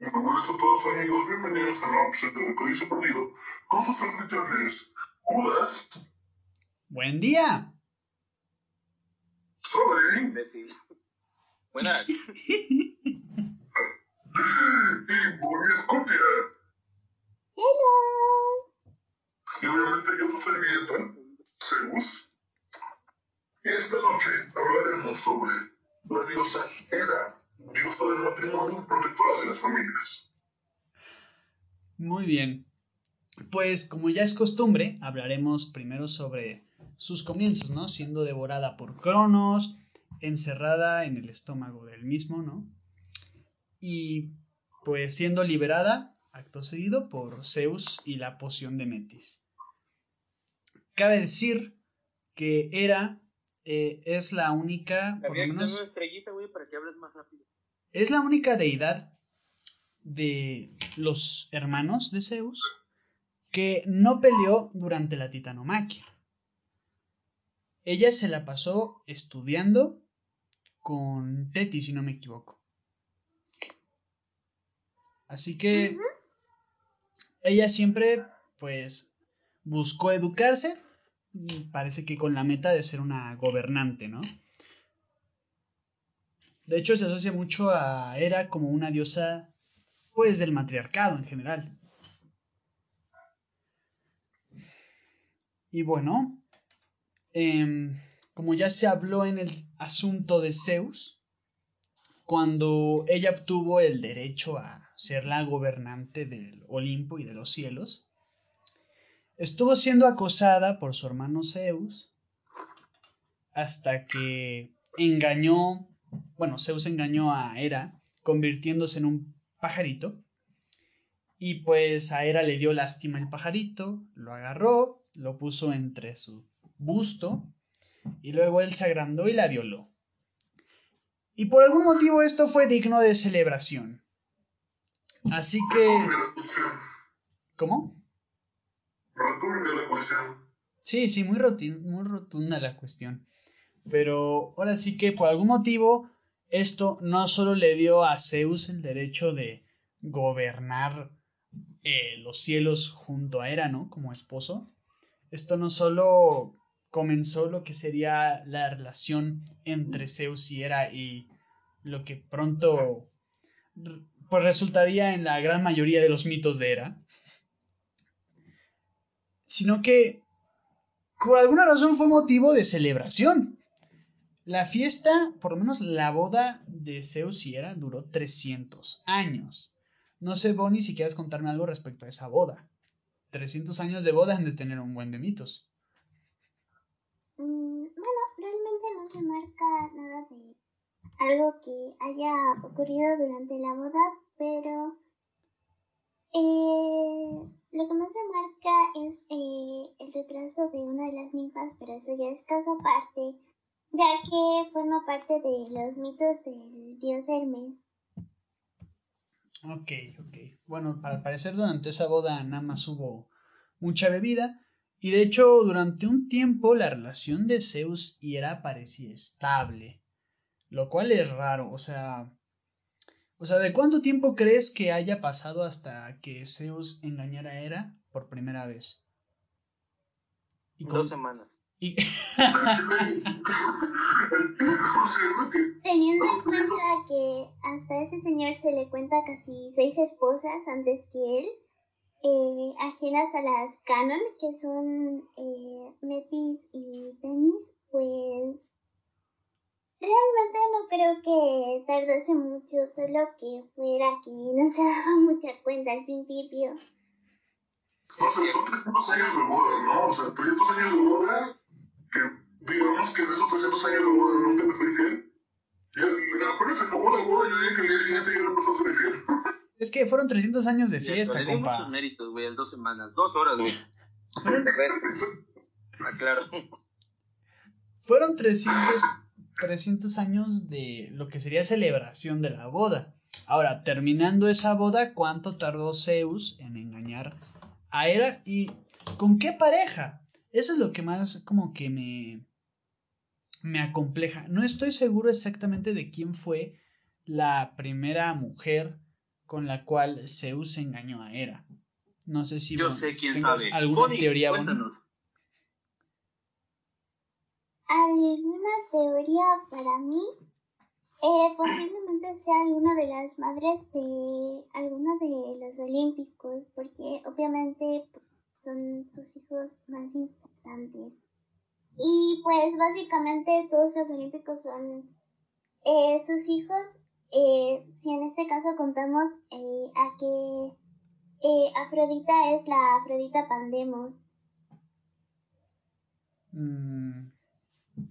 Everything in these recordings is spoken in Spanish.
Muy buenas a todos amigos, bienvenidos a nuevo episodio de Códice Perdido con sus anfitriones Judas, Buen día. Sobre Imbécil. Buenas. y Bonnie Scorpia. Y obviamente yo soy servilleta, Zeus. Y esta noche hablaremos sobre la diosa Hera, diosa del matrimonio, protectora de las familias. Muy bien. Pues como ya es costumbre, hablaremos primero sobre sus comienzos, ¿no? Siendo devorada por Cronos, encerrada en el estómago del mismo, ¿no? Y pues siendo liberada, acto seguido, por Zeus y la poción de Metis. Cabe decir que Hera eh, es la única, por lo menos, una estrellita, güey, para que hables más rápido. es la única deidad de los hermanos de Zeus que no peleó durante la titanomaquia. Ella se la pasó estudiando con Teti, si no me equivoco. Así que ella siempre, pues, buscó educarse, parece que con la meta de ser una gobernante, ¿no? De hecho, se asocia mucho a Hera como una diosa, pues, del matriarcado en general. Y bueno, em, como ya se habló en el asunto de Zeus, cuando ella obtuvo el derecho a ser la gobernante del Olimpo y de los cielos, estuvo siendo acosada por su hermano Zeus hasta que engañó, bueno, Zeus engañó a Hera convirtiéndose en un pajarito y pues a Hera le dio lástima el pajarito, lo agarró, lo puso entre su busto y luego él se agrandó y la violó. Y por algún motivo esto fue digno de celebración. Así que... ¿Cómo? Sí, sí, muy, muy rotunda la cuestión. Pero ahora sí que por algún motivo esto no solo le dio a Zeus el derecho de gobernar eh, los cielos junto a Hera, ¿no? Como esposo. Esto no solo comenzó lo que sería la relación entre Zeus y Hera y lo que pronto pues resultaría en la gran mayoría de los mitos de Hera, sino que por alguna razón fue motivo de celebración. La fiesta, por lo menos la boda de Zeus y Hera, duró 300 años. No sé, Bonnie, si quieres contarme algo respecto a esa boda. 300 años de boda han de tener un buen de mitos. Mm, bueno, realmente no se marca nada de algo que haya ocurrido durante la boda, pero eh, lo que más se marca es eh, el retraso de una de las ninfas, pero eso ya es caso aparte, ya que forma parte de los mitos del dios Hermes. Ok, ok. Bueno, al parecer durante esa boda nada más hubo mucha bebida. Y de hecho, durante un tiempo la relación de Zeus y Hera parecía estable. Lo cual es raro, o sea. O sea, ¿de cuánto tiempo crees que haya pasado hasta que Zeus engañara a Hera por primera vez? Y Dos semanas. y- Teniendo en cuenta que hasta ese señor se le cuenta casi seis esposas antes que él, eh, ajenas a las canon, que son eh, Metis y Temis, pues realmente no creo que tardase mucho, solo que fuera que no se daba mucha cuenta al principio. No sé, son 300 años de boda, ¿no? O sea, 300 años de boda, que digamos que de esos 300 años de boda nunca me fui infiel. Y apenas se acabó la boda, yo dije que el día siguiente ya no empezó a ser infiel. es que fueron 300 años de fiesta, di compa. muchos méritos, güey, en dos semanas. Dos horas, güey. Fueron, Aclaro. fueron 300, 300 años de lo que sería celebración de la boda. Ahora, terminando esa boda, ¿cuánto tardó Zeus en engañar a Hera y con qué pareja? Eso es lo que más como que me me acompleja. No estoy seguro exactamente de quién fue la primera mujer con la cual Zeus engañó a Hera. No sé si Yo sé quién sabe. alguna Bonnie, teoría, cuéntanos. ¿Alguna teoría para mí? Eh, posiblemente sea alguna de las madres de alguno de los olímpicos, porque obviamente son sus hijos más importantes. Y pues básicamente todos los olímpicos son eh, sus hijos, eh, si en este caso contamos a que Afrodita es la Afrodita Pandemos. Mm,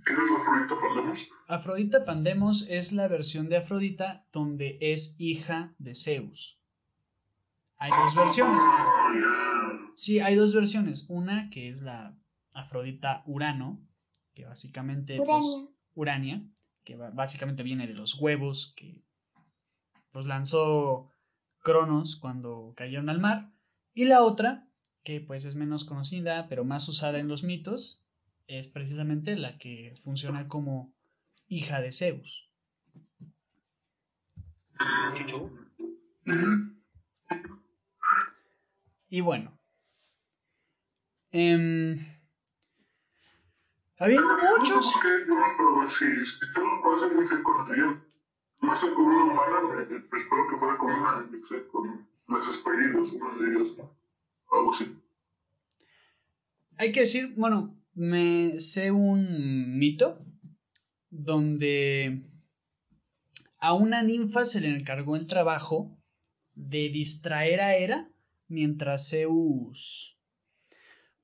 ¿Qué es la Afrodita Pandemos? Afrodita Pandemos es la versión de Afrodita donde es hija de Zeus. Hay dos versiones. Sí, hay dos versiones. Una que es la Afrodita Urano, que básicamente pues, Urania. Que básicamente viene de los huevos que pues lanzó Cronos cuando cayeron al mar. Y la otra, que pues es menos conocida, pero más usada en los mitos, es precisamente la que funciona como hija de Zeus. Y bueno. em, habiendo muchos. No, sé, con una humana, espero que fuera con una, no sé, con las esperinas, una de ellas. Algo así. Hay que decir, bueno, me sé un mito donde a una ninfa se le encargó el trabajo de distraer a Hera mientras Zeus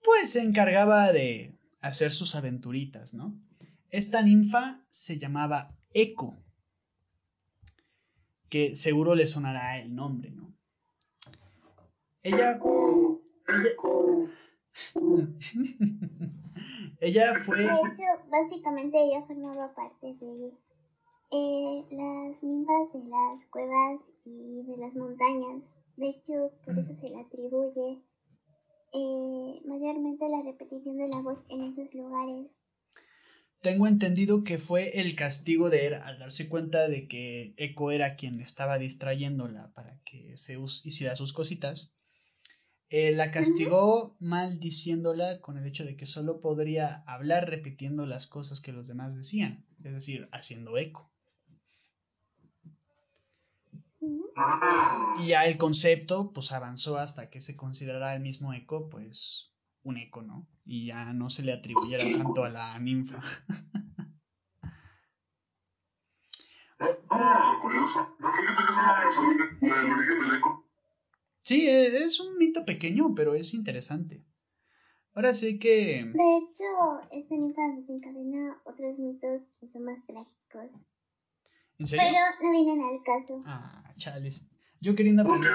pues se encargaba de hacer sus aventuritas, ¿no? Esta ninfa se llamaba Eco, que seguro le sonará el nombre, ¿no? Ella eco. ella fue De hecho, básicamente ella formaba parte de eh, las ninfas de las cuevas y de las montañas. De hecho, por eso se le atribuye eh, mayormente la repetición de la voz en esos lugares. Tengo entendido que fue el castigo de Hera al darse cuenta de que Eco era quien estaba distrayéndola para que Zeus hiciera sus cositas. Eh, la castigó maldiciéndola con el hecho de que solo podría hablar repitiendo las cosas que los demás decían, es decir, haciendo eco. ¿sí? Ah, Y ya el concepto pues avanzó hasta que se considerara el mismo eco pues un eco, ¿no? Y ya no se le atribuyera tanto a la ninfa. ah, curioso. No, que del eco. Sí, e- es un mito pequeño, pero es interesante. Ahora sí que... De hecho, esta ninfa desencadena otros mitos que son más trágicos. ¿En serio? Pero no vienen al caso. Ah, chales. Yo queriendo aprender...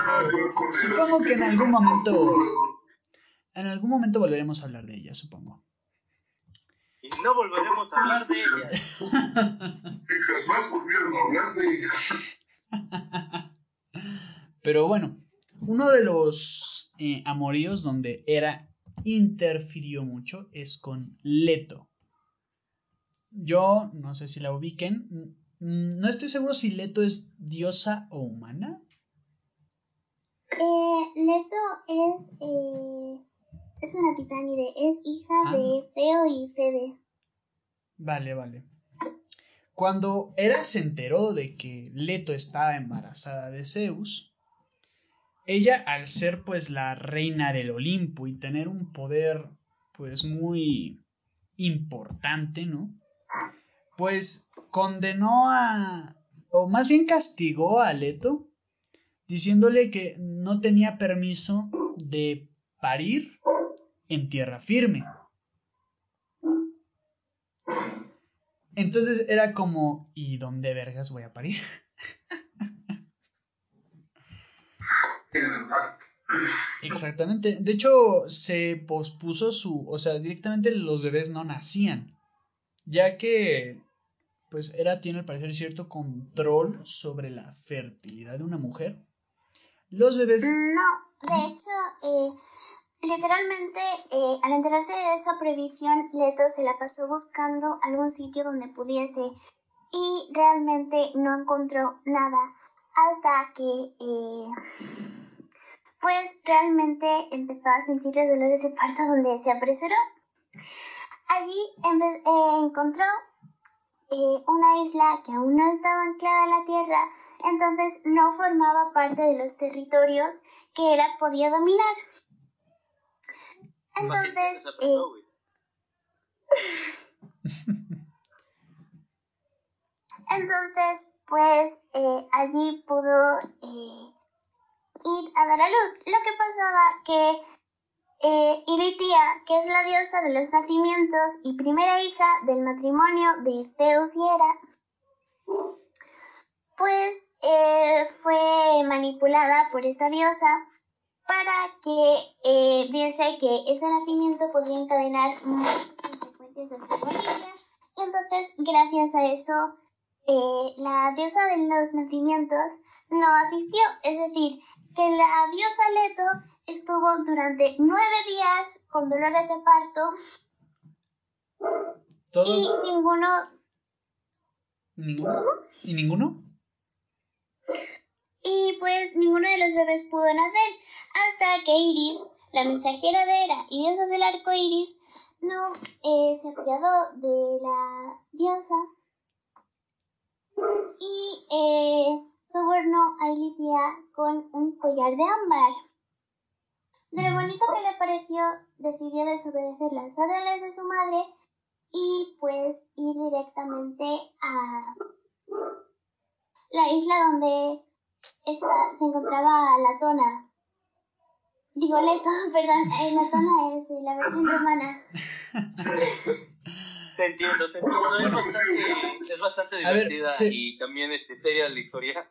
Supongo que en algún momento... En algún momento volveremos a hablar de ella, supongo. Y no volveremos a hablar de ella. Y jamás volvieron a hablar de ella. Pero bueno, uno de los eh, amoríos donde Hera interfirió mucho es con Leto. Yo no sé si la ubiquen. mm, No estoy seguro si Leto es diosa o humana. Eh, Leto es, eh, es una titánide, es hija Ah. de Feo y Febe. Vale, vale. Cuando Hera se enteró de que Leto estaba embarazada de Zeus, ella al ser pues la reina del Olimpo y tener un poder pues muy importante, ¿no? Pues condenó a, o más bien castigó a Leto, diciéndole que no tenía permiso de parir en tierra firme. Entonces era como, ¿y dónde vergas voy a parir? En el mar. Exactamente. De hecho, se pospuso su, o sea, directamente los bebés no nacían, ya que, pues, Hera tiene al parecer cierto control sobre la fertilidad de una mujer. Los bebés, No, de hecho, eh, literalmente, eh, al enterarse de esa prohibición, Leto se la pasó buscando algún sitio donde pudiese y realmente no encontró nada. Hasta que eh, pues realmente empezó a sentir los dolores de parto donde se apresuró. Allí eh, encontró eh, una isla que aún no estaba anclada a la tierra, entonces no formaba parte de los territorios que era podía dominar. Entonces, eh, entonces pues eh, allí pudo eh, ir a dar a luz. Lo que pasaba que eh, Iritia, que es la diosa de los nacimientos y primera hija del matrimonio de Zeus y Hera, pues eh, fue manipulada por esta diosa para que eh, que ese nacimiento podía encadenar muchas consecuencias a su familia. Y entonces, gracias a eso, eh, la diosa de los nacimientos no asistió. Es decir, que la diosa Leto estuvo durante nueve días con dolores de parto y Todo. ninguno ¿Ninguno? ¿Y ninguno? y pues ninguno de los bebés pudo nacer hasta que Iris, la mensajera de Hera y diosa del arco iris, no eh, se apiadó de la diosa y eh, sobornó a Ilitia con un collar de ámbar. De lo bonito que le pareció, decidió desobedecer las órdenes de su madre y pues ir directamente a la isla donde esta, se encontraba Latona. Digo Leto, perdón, eh, Latona es eh, la versión romana. Te entiendo, te entiendo. Es Bueno. bastante, es bastante A ver, divertida se- y también este, seria la historia.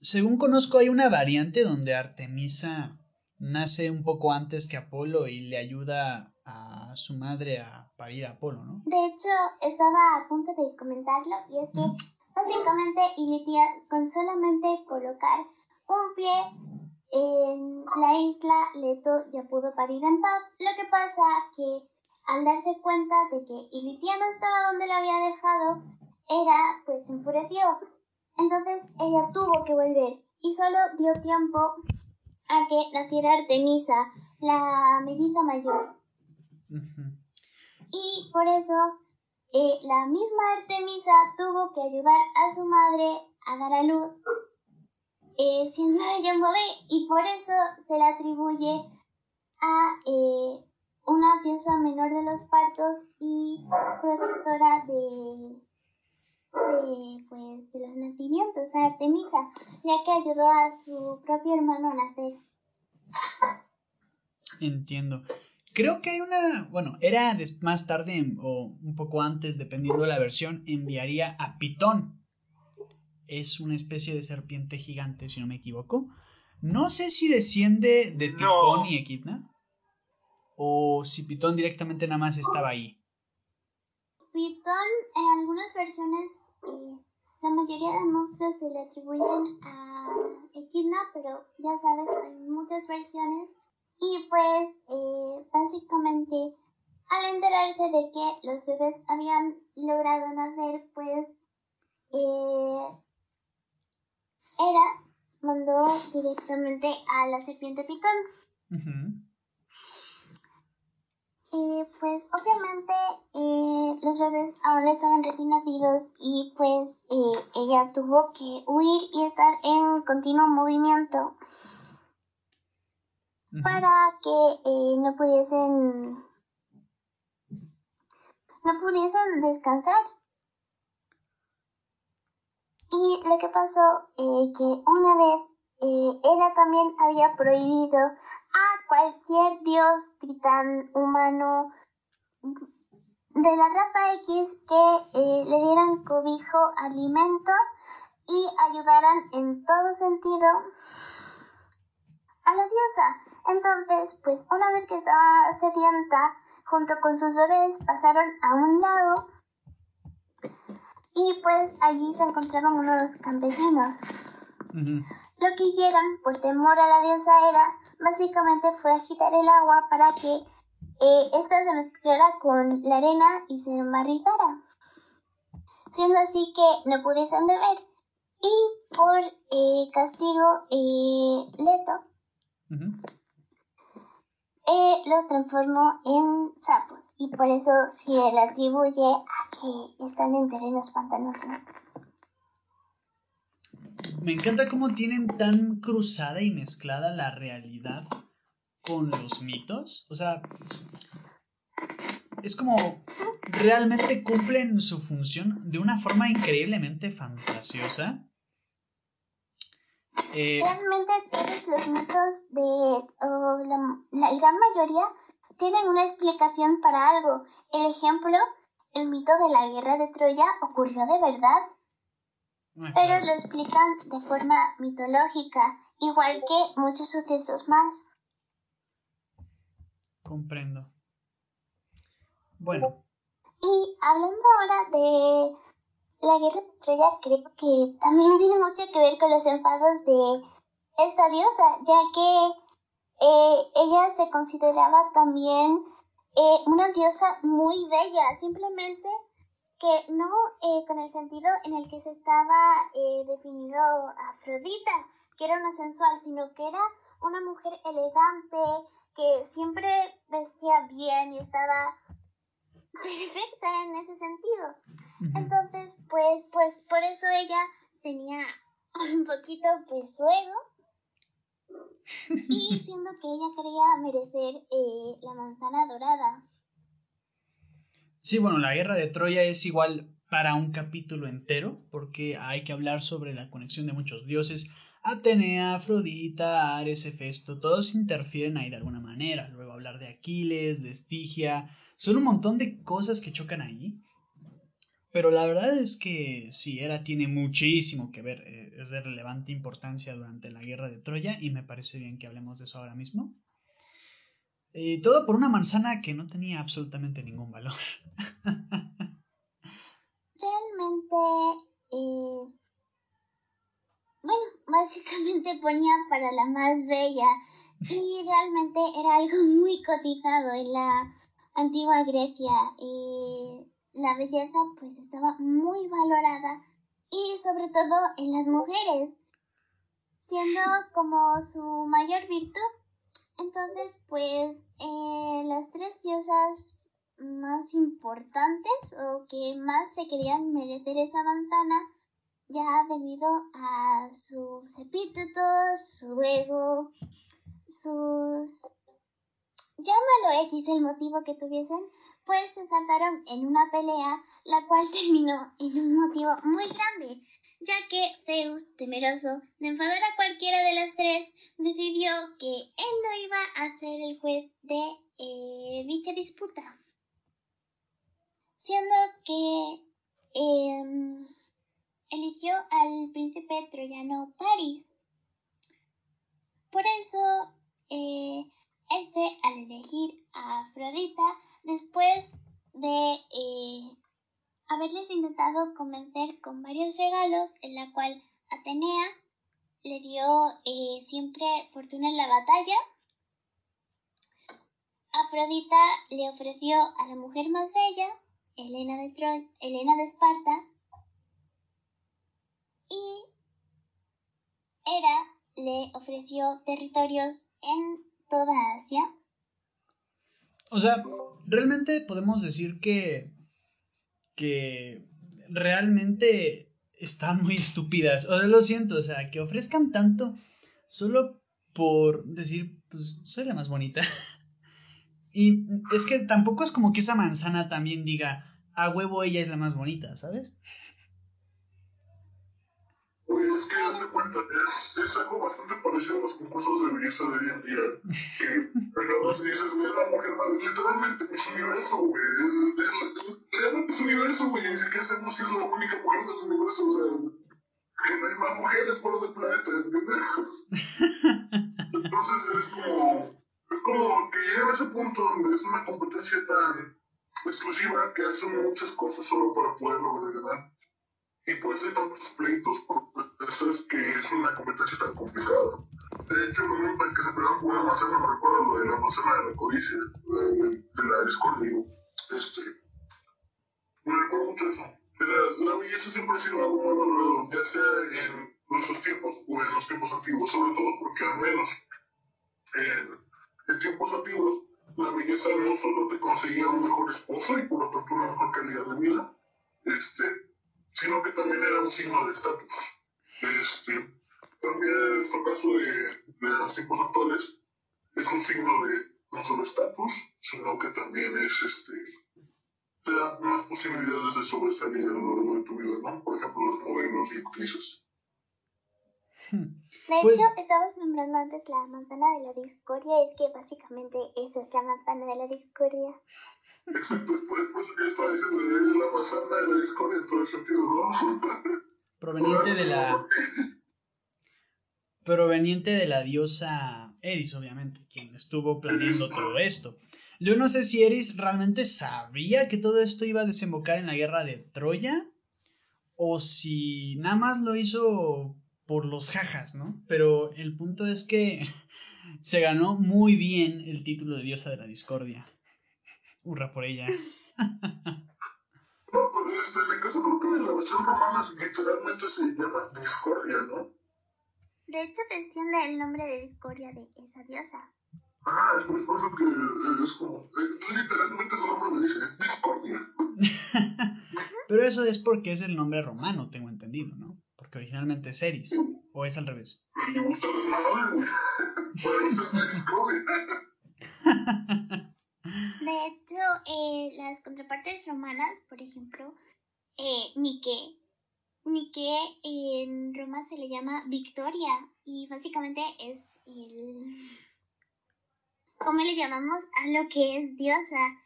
Según conozco, hay una variante donde Artemisa nace un poco antes que Apolo y le ayuda a su madre a parir a Apolo, ¿no? De hecho, estaba a punto de comentarlo y es que básicamente Ilitia con solamente colocar un pie en la isla Leto ya pudo parir en paz. Lo que pasa que al darse cuenta de que Ilitia no estaba donde la había dejado, Era pues se enfureció. Entonces ella tuvo que volver y solo dio tiempo a que naciera Artemisa, la melliza mayor. Y por eso eh, la misma Artemisa tuvo que ayudar a su madre a dar a luz, eh, siendo ella un bebé, y por eso se le atribuye a eh, una diosa menor de los partos y protectora de, de, pues, de los nacimientos, a Artemisa, ya que ayudó a su propio hermano a nacer. Entiendo. Creo que hay una, bueno, era más tarde o un poco antes, dependiendo de la versión, enviaría a Pitón. Es una especie de serpiente gigante, si no me equivoco. No sé si desciende de No. Tifón y Equidna. O si Pitón directamente nada más estaba ahí. Pitón, en algunas versiones, eh, la mayoría de monstruos se le atribuyen a Equidna, pero ya sabes, hay muchas versiones. Y pues, eh, básicamente, al enterarse de que los bebés habían logrado nacer, pues, eh, Hera mandó directamente a la serpiente Pitón. Y pues obviamente eh, los bebés aún estaban recién nacidos y pues eh, ella tuvo que huir y estar en continuo movimiento para que eh, no pudiesen no pudiesen descansar. Y lo que pasó eh, que una vez eh, ella también había prohibido a cualquier dios titán humano de la raza X que eh, le dieran cobijo, alimento y ayudaran en todo sentido a la diosa. Entonces, pues una vez que estaba sedienta, junto con sus bebés, pasaron a un lago y pues allí se encontraron unos campesinos. Lo que hicieron, por temor a la diosa Hera, básicamente fue agitar el agua para que eh, esta se mezclara con la arena y se embarrizara, siendo así que no pudiesen beber. Y por eh, castigo, eh, Leto eh, los transformó en sapos. Y por eso se le atribuye a que están en terrenos pantanosos. Me encanta cómo tienen tan cruzada y mezclada la realidad con los mitos. O sea, es como realmente cumplen su función de una forma increíblemente fantasiosa. Eh, Realmente todos los mitos de o la, gran mayoría tienen una explicación para algo. El ejemplo, el mito de la guerra de Troya ocurrió de verdad, pero lo explican de forma mitológica, igual que muchos sucesos más. comprendo. Bueno, Y hablando ahora de la guerra de Troya, creo que también tiene mucho que ver con los enfados de esta diosa, ya que eh, ella se consideraba también eh, una diosa muy bella, simplemente que no eh, con el sentido en el que se estaba eh, definido Afrodita, que era una sensual, sino que era una mujer elegante, que siempre vestía bien y estaba perfecta en ese sentido. Entonces, pues, pues por eso ella tenía un poquito pues su ego y siendo que ella quería merecer eh, la manzana dorada. Sí, bueno, la guerra de Troya es igual para un capítulo entero, porque hay que hablar sobre la conexión de muchos dioses. Atenea, Afrodita, Ares, Hefesto, todos interfieren ahí de alguna manera. Luego hablar de Aquiles, de Estigia. Son un montón de cosas que chocan ahí. Pero la verdad es que sí, Hera tiene muchísimo que ver, eh, es de relevante importancia durante la guerra de Troya y me parece bien que hablemos de eso ahora mismo. Eh, todo por una manzana que no tenía absolutamente ningún valor. Realmente, eh, bueno, básicamente ponían para la más bella y realmente era algo muy cotizado en la antigua Grecia y la belleza pues estaba muy valorada y sobre todo en las mujeres, siendo como su mayor virtud. Entonces, pues eh, las tres diosas más importantes o que más se querían merecer esa manzana, ya debido a sus epítetos, su ego, sus... llámalo X el motivo que tuviesen, pues se saltaron en una pelea, la cual terminó en un motivo muy grande, ya que Zeus, temeroso de enfadar a cualquiera de las tres, decidió que él no iba a ser el juez de eh, dicha disputa. Siendo que em, eligió al príncipe troyano Paris. Por eso, eh, este, al elegir a Afrodita, después de eh, haberles intentado convencer con varios regalos, en la cual Atenea le dio eh, siempre fortuna en la batalla, Afrodita le ofreció a la mujer más bella, Helena de, Tro- Helena de Esparta, y Hera le ofreció territorios en toda Asia. O sea, realmente podemos decir que. Que realmente están muy estúpidas. O lo siento, o sea, que ofrezcan tanto solo por decir, pues soy la más bonita. y es que tampoco es como que esa manzana también diga, a huevo ella es la más bonita, ¿sabes? Pues que de cuenta, es, es algo bastante parecido a los concursos de belleza de hoy en día. Que, digamos, dices, es la mujer más, literalmente, pues universo, güey. Mujeres fuera del planeta, ¿entiendes? Entonces es como, es como que llega a ese punto donde es una competencia tan exclusiva que hacen muchas cosas solo para poder lograr ganar. Y por eso hay tantos pleitos, por eso es que es una competencia tan complicada. De hecho, el momento en que se pelearon por una manzana, me recuerdo lo de la manzana de la codicia, de, la discordia, este, me recuerdo mucho eso. la, la belleza siempre ha sido algo muy valorado, ya sea en nuestros tiempos o en los tiempos antiguos, sobre todo porque al menos en, en tiempos antiguos la belleza no solo te conseguía un mejor esposo y por lo tanto una mejor calidad de vida, este, sino que también era un signo de estatus. Este, también en este caso de, de los tiempos actuales es un signo de no solo estatus, sino que también es este te da más posibilidades de sobresalir a lo largo de tu vida, ¿no? Por ejemplo, los modelos y actrices. De Pues- hecho, estabas nombrando antes la manzana de la discordia, es que básicamente eso es la manzana de la discordia. Exacto, después, después que estaba diciendo, es la manzana de la discordia en todo el sentido, ¿no? Proveniente de la. Proveniente de la diosa Eris, obviamente, quien estuvo planeando todo esto. Yo no sé si Eris realmente sabía que todo esto iba a desembocar en la guerra de Troya. O si nada más lo hizo por los jajas, ¿no? Pero el punto es que se ganó muy bien el título de diosa de la discordia. Hurra por ella. No, pues este, en el caso creo que en la versión romana literalmente se llama discordia, ¿no? De hecho, desciende el nombre de discordia de esa diosa. Ah, es por es por eso que eh, es como, eh, literalmente su nombre me dice, discordia. Pero eso es porque es el nombre romano, tengo entendido, ¿no? Porque originalmente es Eris. O es al revés. De hecho, eh, las contrapartes romanas, por ejemplo, eh, Nike. Nike en Roma se le llama Victoria y básicamente es el... ¿Cómo le llamamos a lo que es diosa?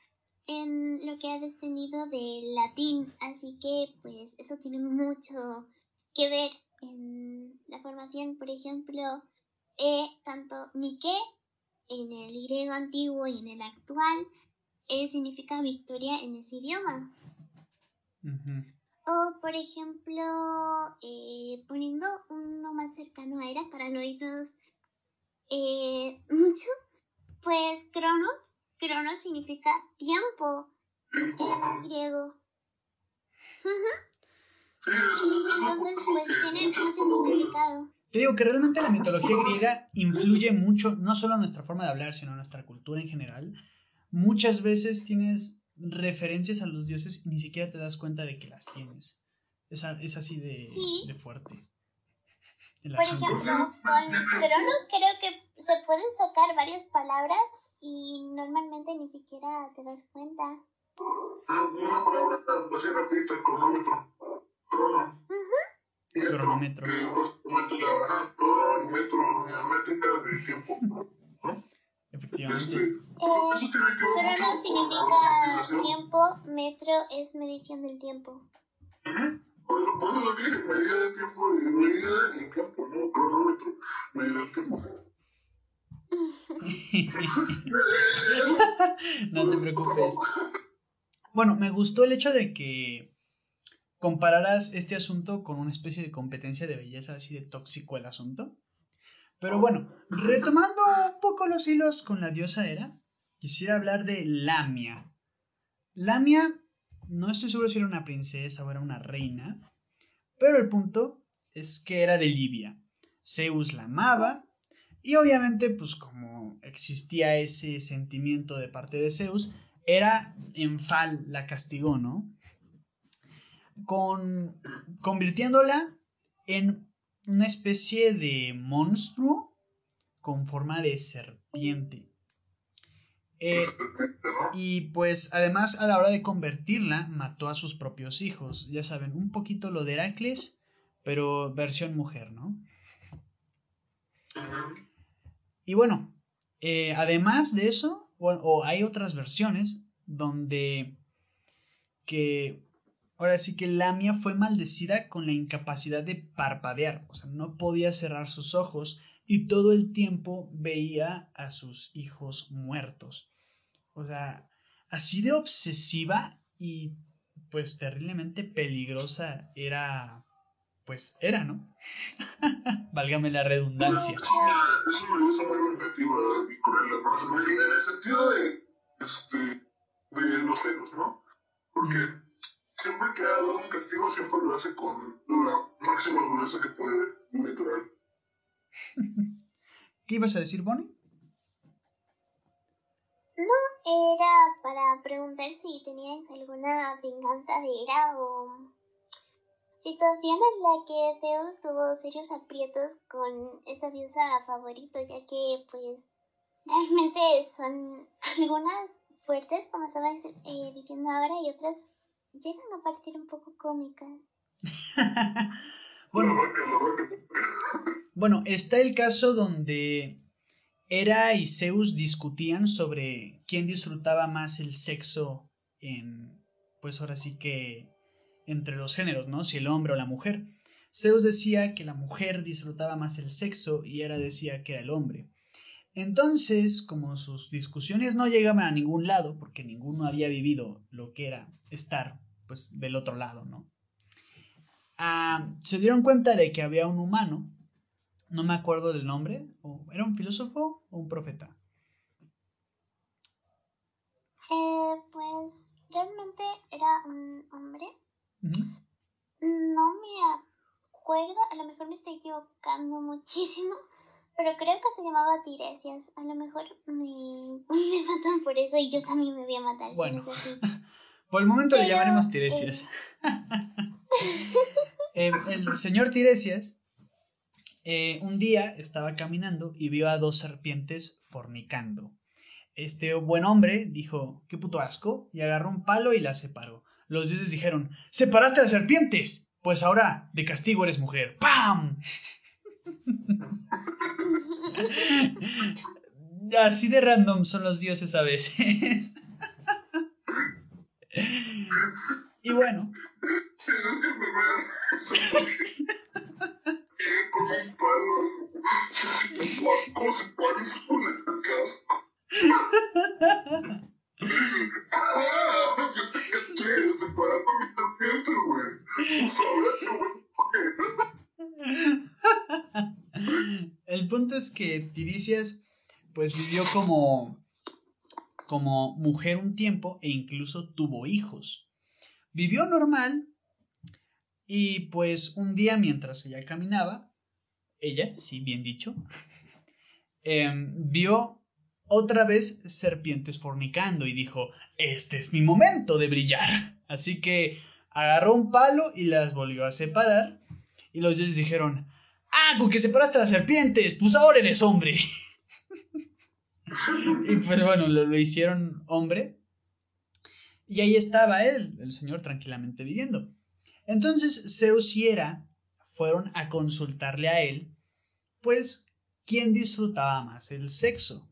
En lo que ha descendido del latín, así que pues eso tiene mucho que ver en la formación, por ejemplo, eh, tanto Nike en el griego antiguo y en el actual eh, significa victoria en ese idioma. O, por ejemplo, eh, poniendo uno más cercano a Era para no irnos eh, mucho, pues Cronos, Cronos significa tiempo en griego. Entonces, pues tiene mucho significado. Te digo que realmente la mitología griega influye mucho, no solo en nuestra forma de hablar, sino en nuestra cultura en general. Muchas veces tienes referencias a los dioses y ni siquiera te das cuenta de que las tienes. Es, a- es así de, Sí. de fuerte. Por ejemplo, con Cronos creo que se pueden sacar varias palabras y normalmente ni siquiera te das cuenta. Una palabra así rapidito, el cronómetro. Cronómetro. Efectivamente. Este, mucho Crono significa tiempo, metro es medición del tiempo. Por eso, por eso lo dije, medida de tiempo, y medida y tiempo, ¿no? Cronómetro, medida de tiempo. no te preocupes. Bueno, me gustó el hecho de que compararas este asunto con una especie de competencia de belleza, así de tóxico el asunto. Pero bueno, retomando un poco los hilos con la diosa Hera, quisiera hablar de Lamia. Lamia, no estoy seguro si era una princesa o era una reina, pero el punto es que era de Libia. Zeus la amaba y obviamente, pues como existía ese sentimiento de parte de Zeus, era Enfal la castigó, ¿no? Con, convirtiéndola en una especie de monstruo con forma de serpiente. Eh, y pues además a la hora de convertirla mató a sus propios hijos. Ya saben, un poquito lo de Heracles, pero versión mujer, ¿no? Y bueno, eh, además de eso, bueno, o hay otras versiones donde que ahora sí que Lamia fue maldecida con la incapacidad de parpadear, o sea, no podía cerrar sus ojos y todo el tiempo veía a sus hijos muertos. O sea, así de obsesiva y pues terriblemente peligrosa era, pues era, ¿no? Válgame la redundancia. Es una, es una belleza muy vengativa y cruel, ¿no? En el sentido de, este, de los celos, ¿no? Porque siempre que ha dado un castigo, siempre lo hace con la máxima dureza que puede natural. ¿Qué ibas a decir, Bonnie? No, era para preguntar si tenías alguna venganza de ira o situación en la que Zeus tuvo serios aprietos con esta diosa favorito, ya que pues realmente son algunas fuertes como estabas eh, viviendo ahora y otras llegan a parecer un poco cómicas. bueno, bueno, está el caso donde Hera y Zeus discutían sobre quién disfrutaba más el sexo en, pues ahora sí que entre los géneros, ¿no? Si el hombre o la mujer. Zeus decía que la mujer disfrutaba más el sexo y Hera decía que era el hombre. Entonces, como sus discusiones no llegaban a ningún lado, porque ninguno había vivido lo que era estar, pues, del otro lado, ¿no? Ah, se dieron cuenta de que había un humano, no me acuerdo del nombre, o ¿era un filósofo o un profeta? Eh, pues realmente era un hombre. No me acuerdo, a lo mejor me estoy equivocando muchísimo, pero creo que se llamaba Tiresias. A lo mejor me, me matan por eso y yo también me voy a matar. si Bueno. no es así. Por el momento le Pero, llamaremos Tiresias. Eh, el señor Tiresias eh, un día estaba caminando y vio a dos serpientes fornicando. Este buen hombre dijo, qué puto asco, y agarró un palo y las separó. Los dioses dijeron, separaste a las serpientes, pues ahora de castigo eres mujer. ¡Pam! Así de random son los dioses a veces. y bueno. Con un palo. Que Tiresias pues vivió como como mujer un tiempo e incluso tuvo hijos. Vivió normal y pues un día mientras ella caminaba, ella, sí, bien dicho, em, vio otra vez serpientes fornicando y dijo, este es mi momento de brillar. Así que agarró un palo y las volvió a separar y los dioses dijeron, ah, con que separaste a las serpientes, pues ahora eres hombre. y pues bueno, lo, lo hicieron hombre. Y ahí estaba él, el señor, tranquilamente viviendo. Entonces Zeus y Hera fueron a consultarle a él, pues, ¿quién disfrutaba más el sexo?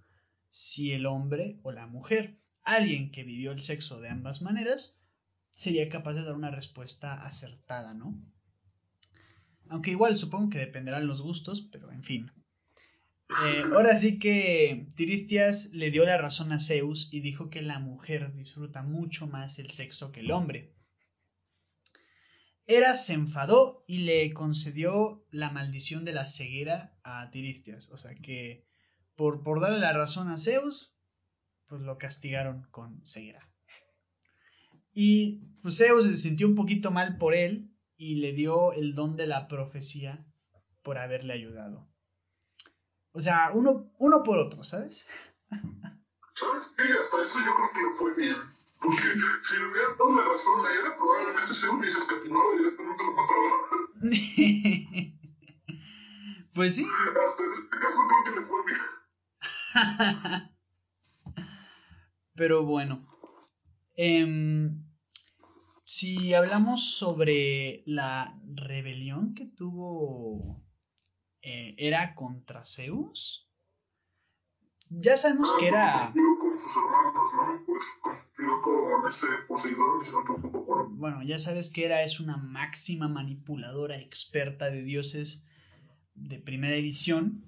Si el hombre o la mujer. Alguien que vivió el sexo de ambas maneras sería capaz de dar una respuesta acertada, ¿no? Aunque igual supongo que dependerán los gustos, pero en fin. Eh, ahora sí que Tiristias le dio la razón a Zeus y dijo que la mujer disfruta mucho más el sexo que el hombre. Hera se enfadó y le concedió la maldición de la ceguera a Tiristias. O sea que por, por darle la razón a Zeus, pues lo castigaron con ceguera. Y pues Zeus se sintió un poquito mal por él y le dio el don de la profecía por haberle ayudado. O sea, uno, uno por otro, ¿sabes? ¿Sabes qué? Hasta eso yo creo que le fue bien. Porque si le hubieran dado la razón a ella, probablemente se hubiese escatimado y directamente lo mataba. pues sí. Hasta en este caso creo que le fue bien. Pero bueno. em, si hablamos sobre la rebelión que tuvo eh, Hera contra Zeus, ya sabemos que era... Pues Bueno, ya sabes que Hera es una máxima manipuladora experta de dioses de primera edición.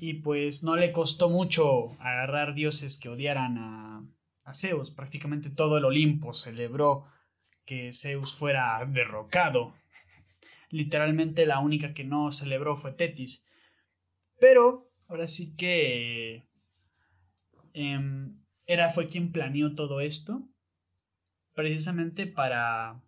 Y pues no le costó mucho agarrar dioses que odiaran a, a Zeus. Prácticamente todo el Olimpo celebró que Zeus fuera derrocado. Literalmente la única que no celebró fue Tetis. Pero ahora sí que em, Hera fue quien planeó todo esto. Precisamente para.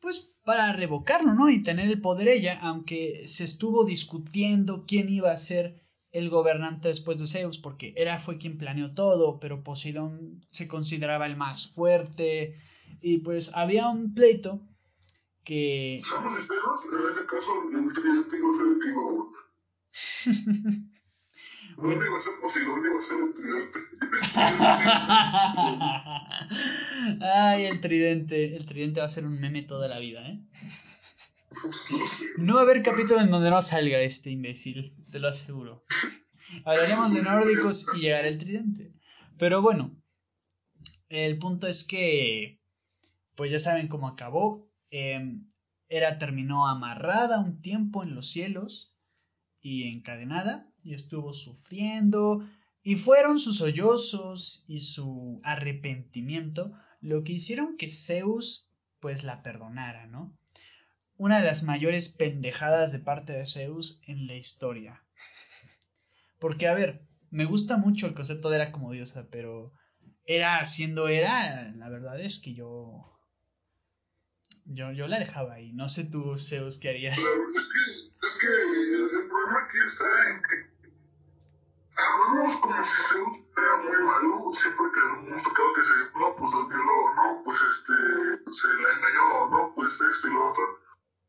Pues para revocarlo, ¿no? Y tener el poder ella, aunque se estuvo discutiendo quién iba a ser el gobernante después de Zeus, porque Hera fue quien planeó todo, pero Poseidón se consideraba el más fuerte, y pues había un pleito que... Seamos sinceros, en ese caso el tridente iba a ser el ser Poseidón, iba a ser el tridente. Ay, el tridente, el tridente va a ser un meme toda la vida, ¿eh? No va a haber capítulo en donde no salga este imbécil, te lo aseguro. Hablaremos de nórdicos y llegará el tridente. Pero bueno, el punto es que, pues ya saben cómo acabó. Eh, Hera terminó amarrada un tiempo en los cielos y encadenada y estuvo sufriendo y fueron sus sollozos y su arrepentimiento lo que hicieron que Zeus pues la perdonara, ¿no? Una de las mayores pendejadas de parte de Zeus en la historia. Porque a ver, me gusta mucho el concepto de era como diosa, pero era siendo era, la verdad es que yo yo, yo la dejaba ahí. No sé tú, Zeus, qué harías. Pero es que, es que el problema aquí está en que hablamos como si Zeus era muy malo, siempre que hemos tocado que se, no, pues lo violó, no, pues este, se la engañó, no, pues esto y lo otro.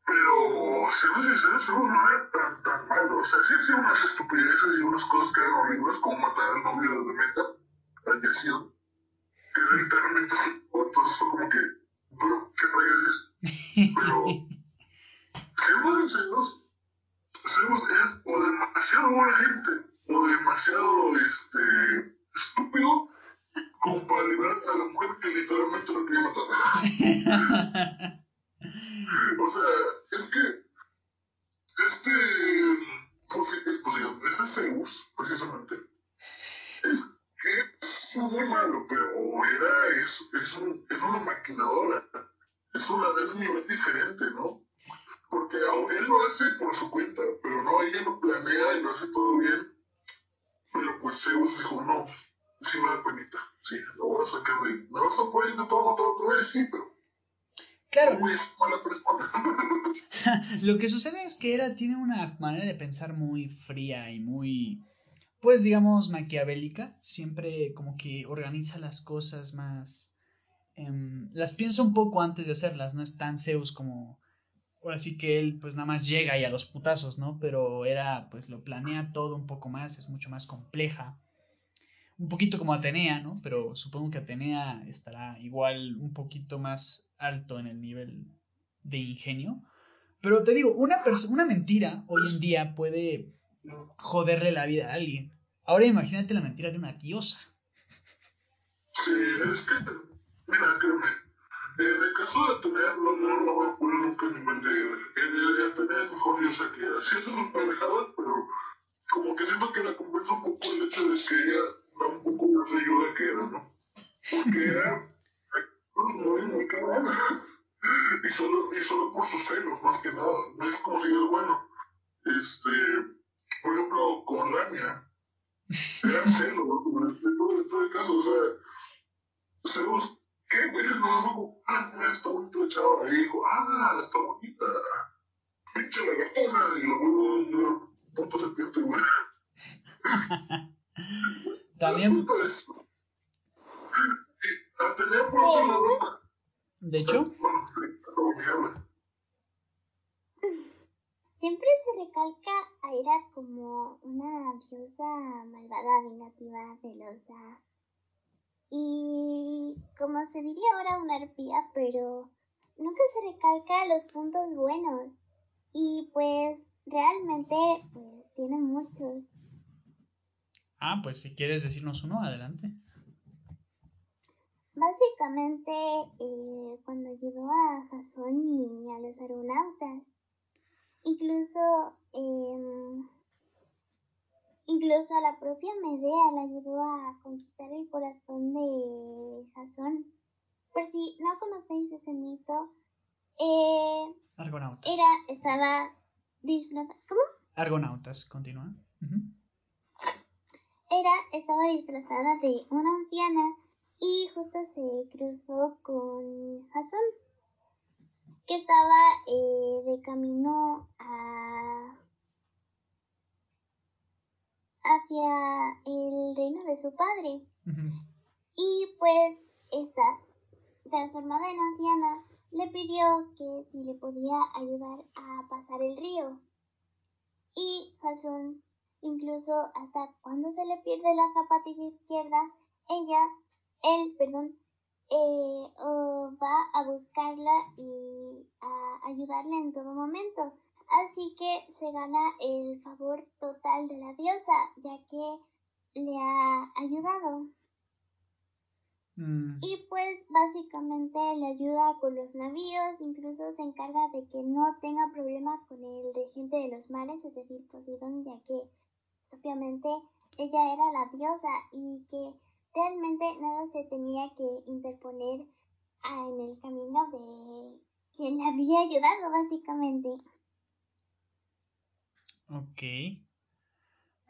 Pero, Zeus y Zeus, no era tan, tan malo, o sea, sí hacía unas estupideces y unas cosas que eran horribles, como matar al novio de Demeter, a Yesión, que literalmente, entonces fue como que, pero, ¿qué rayos es? Pero, Zeus y Zeus, Zeus es o demasiado buena gente, o demasiado este estúpido como para liberar a la mujer que literalmente lo quería matar. o sea, es que este es posible, ese Zeus, precisamente, es que es muy malo, pero era es, es, un, es una maquinadora, es, una, es un nivel diferente, ¿no? Porque él lo hace por su cuenta, pero no, ella lo planea y lo hace todo bien pero pues Zeus dijo, no, sí me da penita, sí, lo voy a sacar de ahí. Me vas a poder intentar matar otra vez, sí, pero... Claro. Uy, es mala persona. Lo que sucede es que Hera tiene una manera de pensar muy fría y muy, pues digamos, maquiavélica. Siempre como que organiza las cosas más... Eh, las piensa un poco antes de hacerlas, no es tan Zeus como ahora sí que él pues nada más llega y a los putazos, ¿no? Pero era pues lo planea todo un poco más, es mucho más compleja. Un poquito como Atenea, ¿no? Pero supongo que Atenea estará igual un poquito más alto en el nivel de ingenio. Pero te digo, una, una mentira hoy en día puede joderle la vida a alguien. Ahora imagínate la mentira de una diosa. Sí, es que, mira, créeme, en el caso de Atenea no, no lo voy a poner nunca en de... En Atenea es mejor diosa que era. Sí hace sus pendejadas, pero como que siento que la convence un poco el hecho de que ella da un poco más de ayuda que era, ¿no? Porque era muy, muy cabrona. y, solo, y solo por sus celos, más que nada. No es como si es bueno. Este, por ejemplo, con Lamia. Era celo, ¿no? En todo el caso, o sea, Zeus ¿Qué? No, ah, mira, está bonito el chavo. Ahí dijo, ah, está bonita. Pinche lagartona. Y luego puta serpiente, güey. También. Lado. De hecho. Siempre se recalca a Era como una diosa malvada, vengativa, celosa y como se diría ahora una arpía, pero nunca se recalca los puntos buenos y pues realmente pues tiene muchos. Ah, pues si quieres decirnos uno, adelante. Básicamente, eh, cuando ayudó a Jason y a los aeronautas, incluso eh, Incluso a la propia Medea la ayudó a conquistar el corazón de Jasón. Por si no conocéis ese mito, eh, Argonautas. Era, estaba disfrazada. ¿Cómo? Argonautas, continúa. Era, estaba disfrazada de una anciana y justo se cruzó con Jasón, que estaba eh, de camino a hacia el reino de su padre. Y pues esta, transformada en anciana, le pidió que si le podía ayudar a pasar el río. Y Jason, incluso hasta cuando se le pierde la zapatilla izquierda, ella, él, perdón, eh, oh, va a buscarla y a ayudarle en todo momento. Así que se gana el favor total de la diosa, ya que le ha ayudado. Mm, Y pues básicamente le ayuda con los navíos, incluso se encarga de que no tenga problema con el regente de los mares, es decir, Poseidón, ya que obviamente ella era la diosa y que realmente nada se tenía que interponer ah, en el camino de quien la había ayudado, básicamente. ok.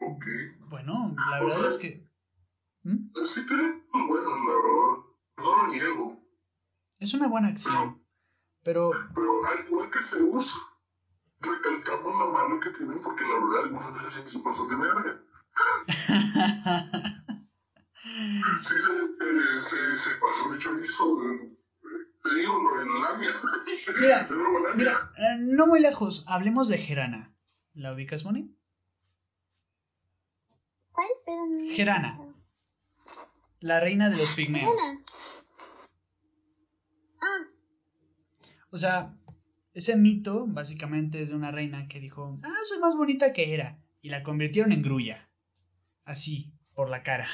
Ok. Bueno, la verdad es que. ¿Mm? Sí cosas buenas, la verdad. No lo niego. Es una buena acción. Pero. Pero al igual que Zeus, recalcamos lo malo que tienen porque la verdad algunas veces se pasó de verga. Sí se, se, se pasó de chorizo. eh, Te digo lo de la lamia. Mira, lamia. Mira, eh, no muy lejos, hablemos de Gerana. ¿La ubicas, Moni? ¿Cuál? Gerana. La reina de los pigmeos. Ah, O sea, ese mito básicamente es de una reina que dijo, ah, soy más bonita que era. Y la convirtieron en grulla. Así, por la cara.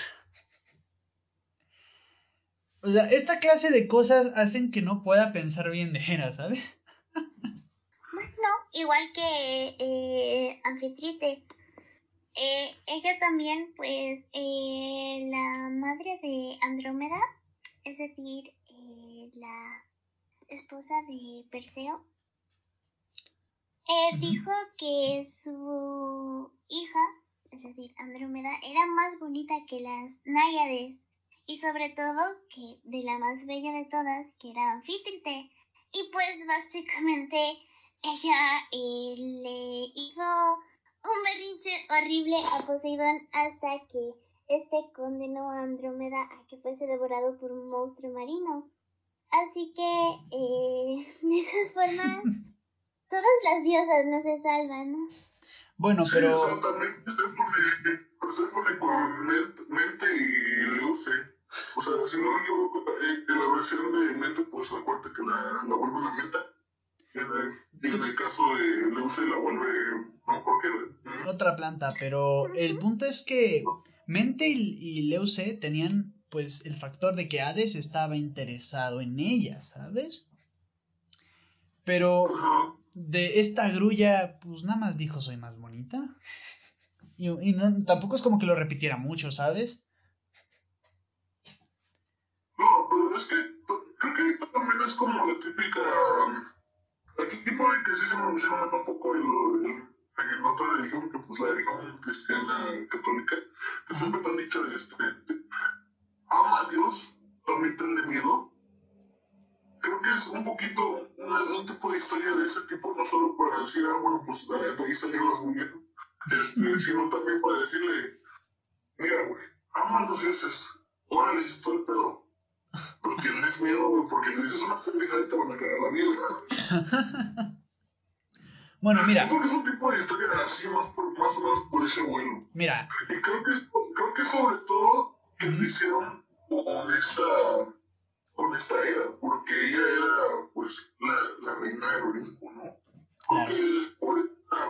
O sea, esta clase de cosas hacen que no pueda pensar bien de Hera, ¿sabes? No, igual que eh, Anfitrite. Eh, ella también, pues, eh, la madre de Andrómeda, es decir, eh, la esposa de Perseo, eh, dijo que su hija, es decir, Andrómeda, era más bonita que las náyades y sobre todo que de la más bella de todas, que era Anfítrite. Y pues básicamente ella eh, le hizo un berrinche horrible a Poseidón hasta que este condenó a Andrómeda a que fuese devorado por un monstruo marino. Así que, eh, de esas formas, todas las diosas no se salvan, ¿no? Bueno, Sí, pero... o sea, también Perséfone, Perséfone con Mente, y Leuce. O sea, si no me equivoco, eh, en la versión de Mente, pues acuérdate que la, la vuelve una menta. Y en el, en caso de Leuce la vuelve, no creo que... otra planta, pero el punto es que Mente y, Leuce tenían pues el factor de que Hades estaba interesado en ella, ¿sabes? Pero de esta grulla pues nada más dijo soy más bonita. Y, y no, tampoco es como que lo repitiera mucho, ¿sabes? No, pero es que t- creo que también es como la típica. Aquí puede que sí se menciona un poco en, lo, en, en otra religión, que pues la religión cristiana católica, que siempre te han dicho, este, te- ama a Dios, también tenle miedo. Creo que es un poquito una- un tipo de historia de ese tipo, no solo para decir, ah, bueno, pues de de ahí salieron los muy este, sino también para decirle, mira, güey, ama a los dioses, órale, todo el pedo. Pero tienes miedo, güey, porque si dices una pendejada y te van a cagar la vida. Bueno, Yo mira, creo que es un tipo de historia así, más, por, más o menos por ese vuelo. mira, Y creo que, creo que sobre todo que lo hicieron con esta, con esta era, porque ella era, pues, la, la reina del Olimpo, ¿no? Creo Claro. que es por,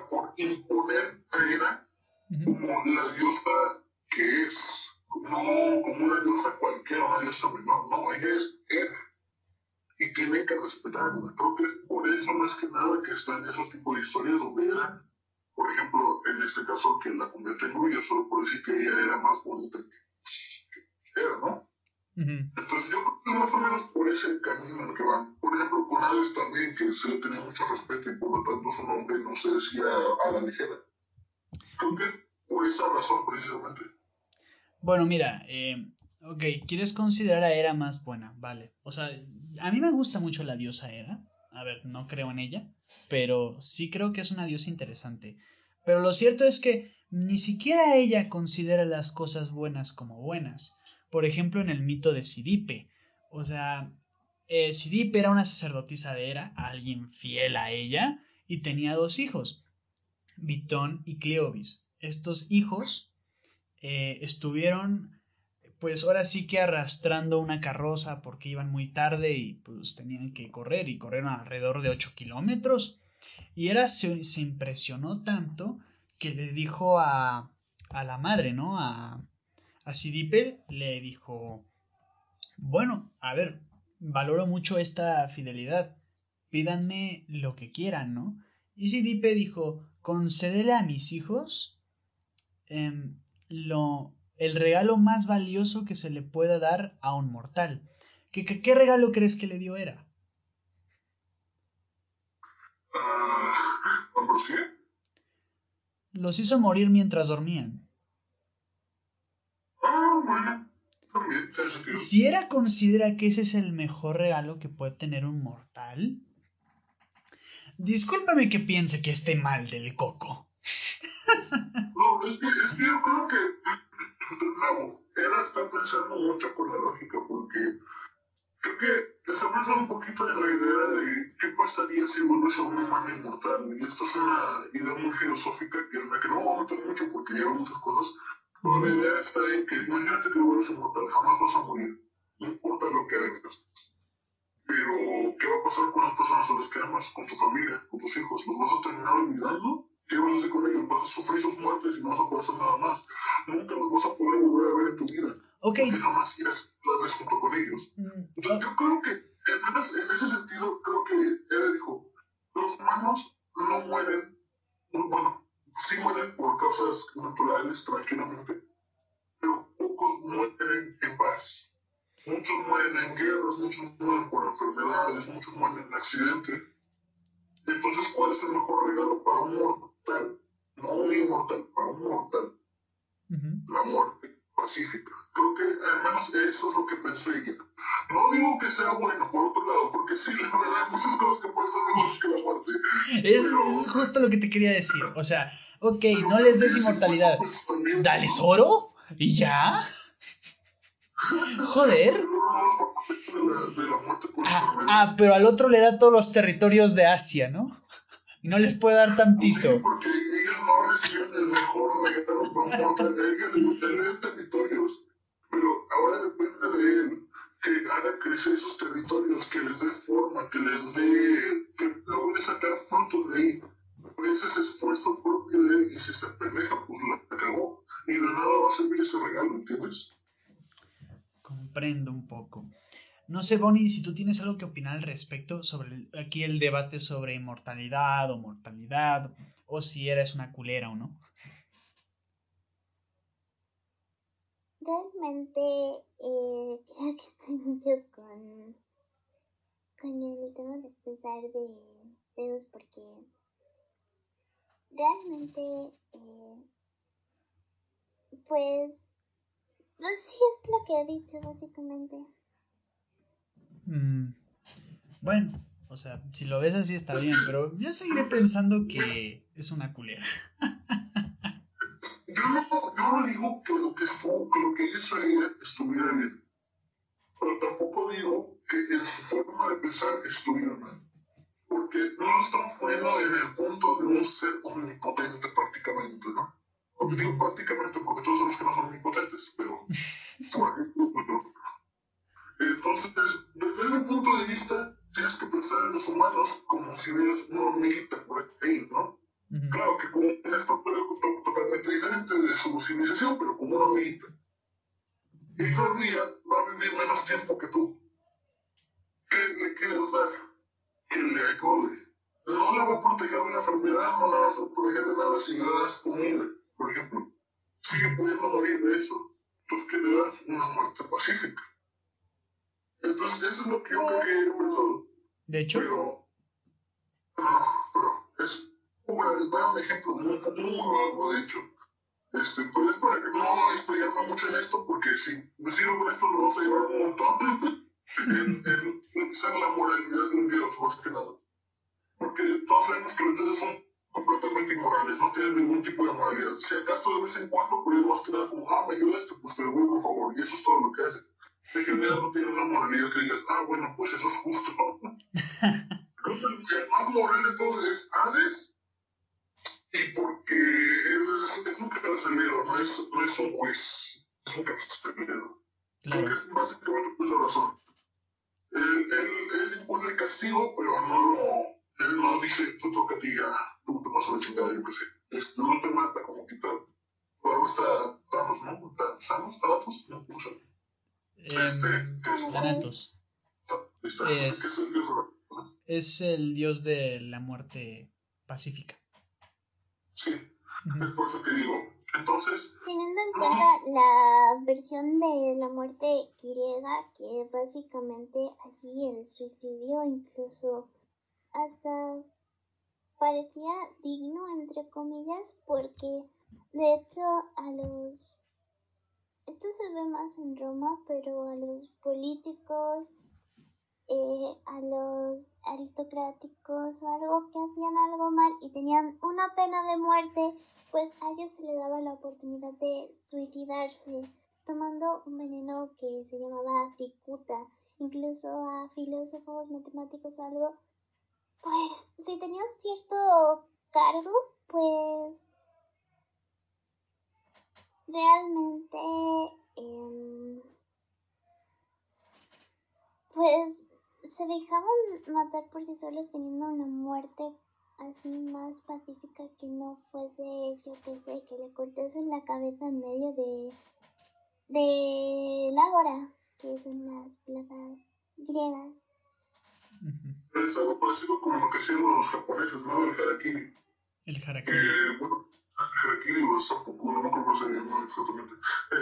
por imponer a Hera ujú, como la diosa que es, no como una diosa cualquiera, una diosa menor, no, ella es Hera. Y tiene que respetarla. Creo que es por eso más que nada que están esos tipos de historias donde Hera, por ejemplo, en este caso que la convierte en grulla, solo por decir que ella era más bonita que, Hera, ¿no? Entonces yo creo que más o menos por ese camino en el que van. Por ejemplo, con Hades también, que se le tenía mucho respeto y por lo tanto su nombre no se decía a la ligera. Creo que es por esa razón precisamente. Bueno, mira, eh, ok, ¿quieres considerar a Hera más buena? Vale. O sea, a mí me gusta mucho la diosa Hera. A ver, no creo en ella, pero sí creo que es una diosa interesante. Pero lo cierto es que ni siquiera ella considera las cosas buenas como buenas. Por ejemplo, en el mito de Sidipe. O sea, eh, Sidipe era una sacerdotisa de Hera, alguien fiel a ella, y tenía dos hijos, Bitón y Cleobis. Estos hijos eh, estuvieron, pues ahora sí que arrastrando una carroza porque iban muy tarde y pues tenían que correr y corrieron alrededor de 8 kilómetros. Y Hera se, se impresionó tanto que le dijo a, a la madre, ¿no? A, a Sidipe le dijo, bueno, a ver, valoro mucho esta fidelidad, pídanme lo que quieran, ¿no? Y Sidipe dijo, concédele a mis hijos em, lo, el regalo más valioso que se le pueda dar a un mortal. ¿Qué, qué, qué regalo crees que le dio era? Uh, ¿Ambrosía? Los hizo morir mientras dormían. Ah, bueno. También, si, si era considera que ese es el mejor regalo que puede tener un mortal, discúlpame que piense que esté mal del coco. Es es yo creo que, de nuevo, él está pensando mucho con la lógica, porque creo que se un poquito en la idea de qué pasaría si vuelves a un humano inmortal. Y esto es una idea muy filosófica que en la que no voy a meter mucho porque lleva muchas cosas. Pero la idea está en que imagínate que vuelves inmortal, jamás vas a morir, no importa lo que hagas. Pero, ¿qué va a pasar con las personas a las que amas, con tu familia, con tus hijos? ¿Los vas a terminar olvidando? ¿Qué vas a hacer con ellos? ¿Vas a sufrir sus muertes y no vas a poder hacer nada más? Nunca los vas a poder volver a ver en tu vida. Ok. Porque jamás irás a vez junto con ellos. Mm, Entonces, yo creo que, en, en ese sentido, creo que él dijo, los humanos no mueren, bueno, sí mueren por causas naturales, tranquilamente, pero pocos mueren en paz. Muchos mueren en guerras, muchos mueren por enfermedades, muchos mueren en accidentes. Entonces, ¿cuál es el mejor regalo para un mortal? No un inmortal, para un mortal. ujú. La muerte pacífica. Creo que al menos eso es lo que pensó ella. No digo que sea bueno, por otro lado, porque sí, la verdad, hay muchas cosas que pueden ser mejores que la muerte. Es, es justo lo que te quería decir. O sea, ok, no les des inmortalidad. Pues, también- Dales oro y ya. Joder. Ah, ah, pero al otro le da todos los territorios de Asia, ¿no? Y no les puede dar Sí, tantito. porque ellos no reciben el mejor regalo mortal. Ellos dan territorios. Pero ahora depende de él que haga crecer esos territorios, que les dé forma, que les dé, que logre sacar frutos de ahí. Ese es esfuerzo propio de él. Y si se pendeja, pues la cagó. Y de nada va a servir ese regalo, ¿entiendes? Comprendo un poco. No sé, Bonnie, si tú tienes algo que opinar al respecto sobre el- aquí el debate sobre inmortalidad o mortalidad, o si eres una culera o no. Realmente eh, creo que estoy mucho con, con el tema de pensar de Zeus porque realmente eh, pues pues sí es lo que he dicho básicamente. Mm, bueno, o sea, si lo ves así está bien, pero yo seguiré pensando que es una culera. Yo no, yo no digo que lo que, estuvo, que lo que hizo ella estuviera bien, pero tampoco digo que en su forma de pensar estuviera mal. Porque no estamos poniendo en el punto de un ser omnipotente prácticamente, ¿no? Porque digo prácticamente porque todos sabemos que no son omnipotentes, pero por ejemplo, Entonces, desde ese punto de vista, tienes que pensar en los humanos como si vieras una hormiguita por ahí, ¿no? Claro que con un estructura to- totalmente diferente de su civilización, pero como una hormiguita. Y esa hormiga va a vivir menos tiempo que tú. ¿Qué le quieres dar? Que le ayude. No le va a proteger de una enfermedad, no le vas a proteger de nada si le das comida, por ejemplo. Sigue pudiendo morir de eso. Entonces, ¿qué le das? Una muerte pacífica. Entonces, eso es lo que yo quería pensado. De hecho. Pero, pero es bueno, dar un ejemplo muy, nuevo, de hecho. Este, pues es para que no explayarme mucho en esto, porque si me sigo con esto, lo vamos a llevar un montón en, en la moralidad de un dios, más que nada. Porque todos sabemos que los dioses son completamente inmorales, no tienen ningún tipo de moralidad. Si acaso de vez en cuando, por más que nada, como, ah, me ayudaste, pues te devuelvo, por favor, y eso es todo lo que hacen sé que me da no tiene una moralidad que digas, ah, bueno, pues eso es justo. Es el dios de la muerte pacífica. Sí, es por eso que digo. Entonces, Teniendo en cuenta la versión de la muerte griega, que básicamente así el suicidio incluso hasta parecía digno, entre comillas, porque de hecho a los... Esto se ve más en Roma, pero a los políticos, eh, a los aristocráticos o algo que hacían algo mal y tenían una pena de muerte, pues a ellos se les daba la oportunidad de suicidarse tomando un veneno que se llamaba cicuta. Incluso a filósofos, matemáticos o algo, pues si tenían cierto cargo, pues realmente em, pues se dejaban matar por sí solos teniendo una muerte así más pacífica que no fuese, yo qué sé, que le cortasen la cabeza en medio de de la hora, que son las placas griegas. Es algo parecido como lo que hacían los japoneses, ¿no? El harakiri. El Que, harakiri. bueno, harakiri o seppuku, no me acuerdo cómo se llama exactamente.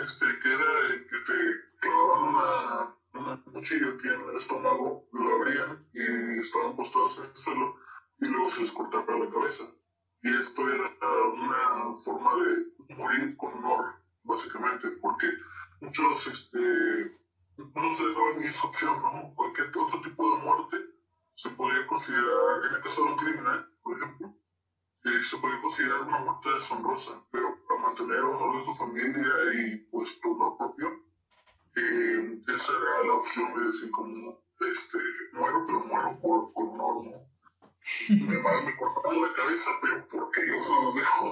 Este, que era eh, que te clavaban una, una cuchilla aquí en el estómago, lo abrían y estaban postrados en el suelo y luego se les cortaba la cabeza. Y esto era una forma de morir con honor, básicamente, porque muchos, este, no se les daba ni esa opción, ¿no? Cualquier otro tipo de muerte se podría considerar, en el caso de un criminal, por ejemplo, eh, se podría considerar una muerte deshonrosa, pero para mantener el honor de tu familia y pues tu honor propio, eh, esa era la opción de decir como, este, muero, pero muero por, por honor, ¿no? Me, va- me cortaron la cabeza, pero porque yo se los dejo.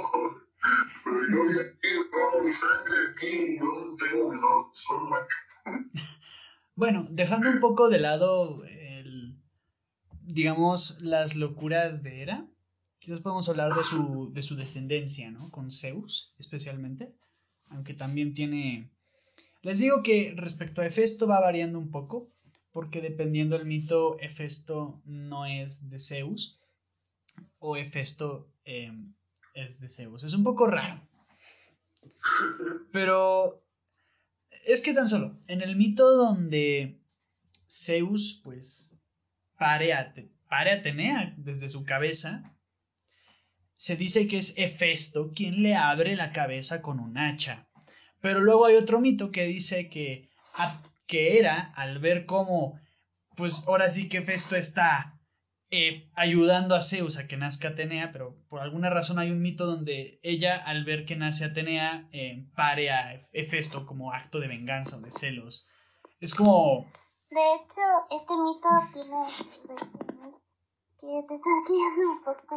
Pero yo ya aquí traigo mi sangre, aquí yo no tengo mi soy macho. Bueno, dejando un poco de lado el, digamos, las locuras de Hera, quizás podemos hablar de su, de su descendencia, ¿no? Con Zeus, especialmente, aunque también tiene... Les digo que respecto a Hefesto va variando un poco, porque dependiendo del mito, Hefesto no es de Zeus, o Hefesto eh, es de Zeus. Es un poco raro. Pero es que tan solo, en el mito donde Zeus, pues, pare a, pare Atenea desde su cabeza, se dice que es Hefesto quien le abre la cabeza con un hacha. Pero luego hay otro mito que dice que, a- que era al ver cómo, pues ahora sí que Hefesto está eh, ayudando a Zeus a que nazca Atenea, pero por alguna razón hay un mito donde ella, al ver que nace Atenea, eh, pare a Hefesto como acto de venganza o de celos. Es como, De hecho, este mito tiene que te guiando un poco.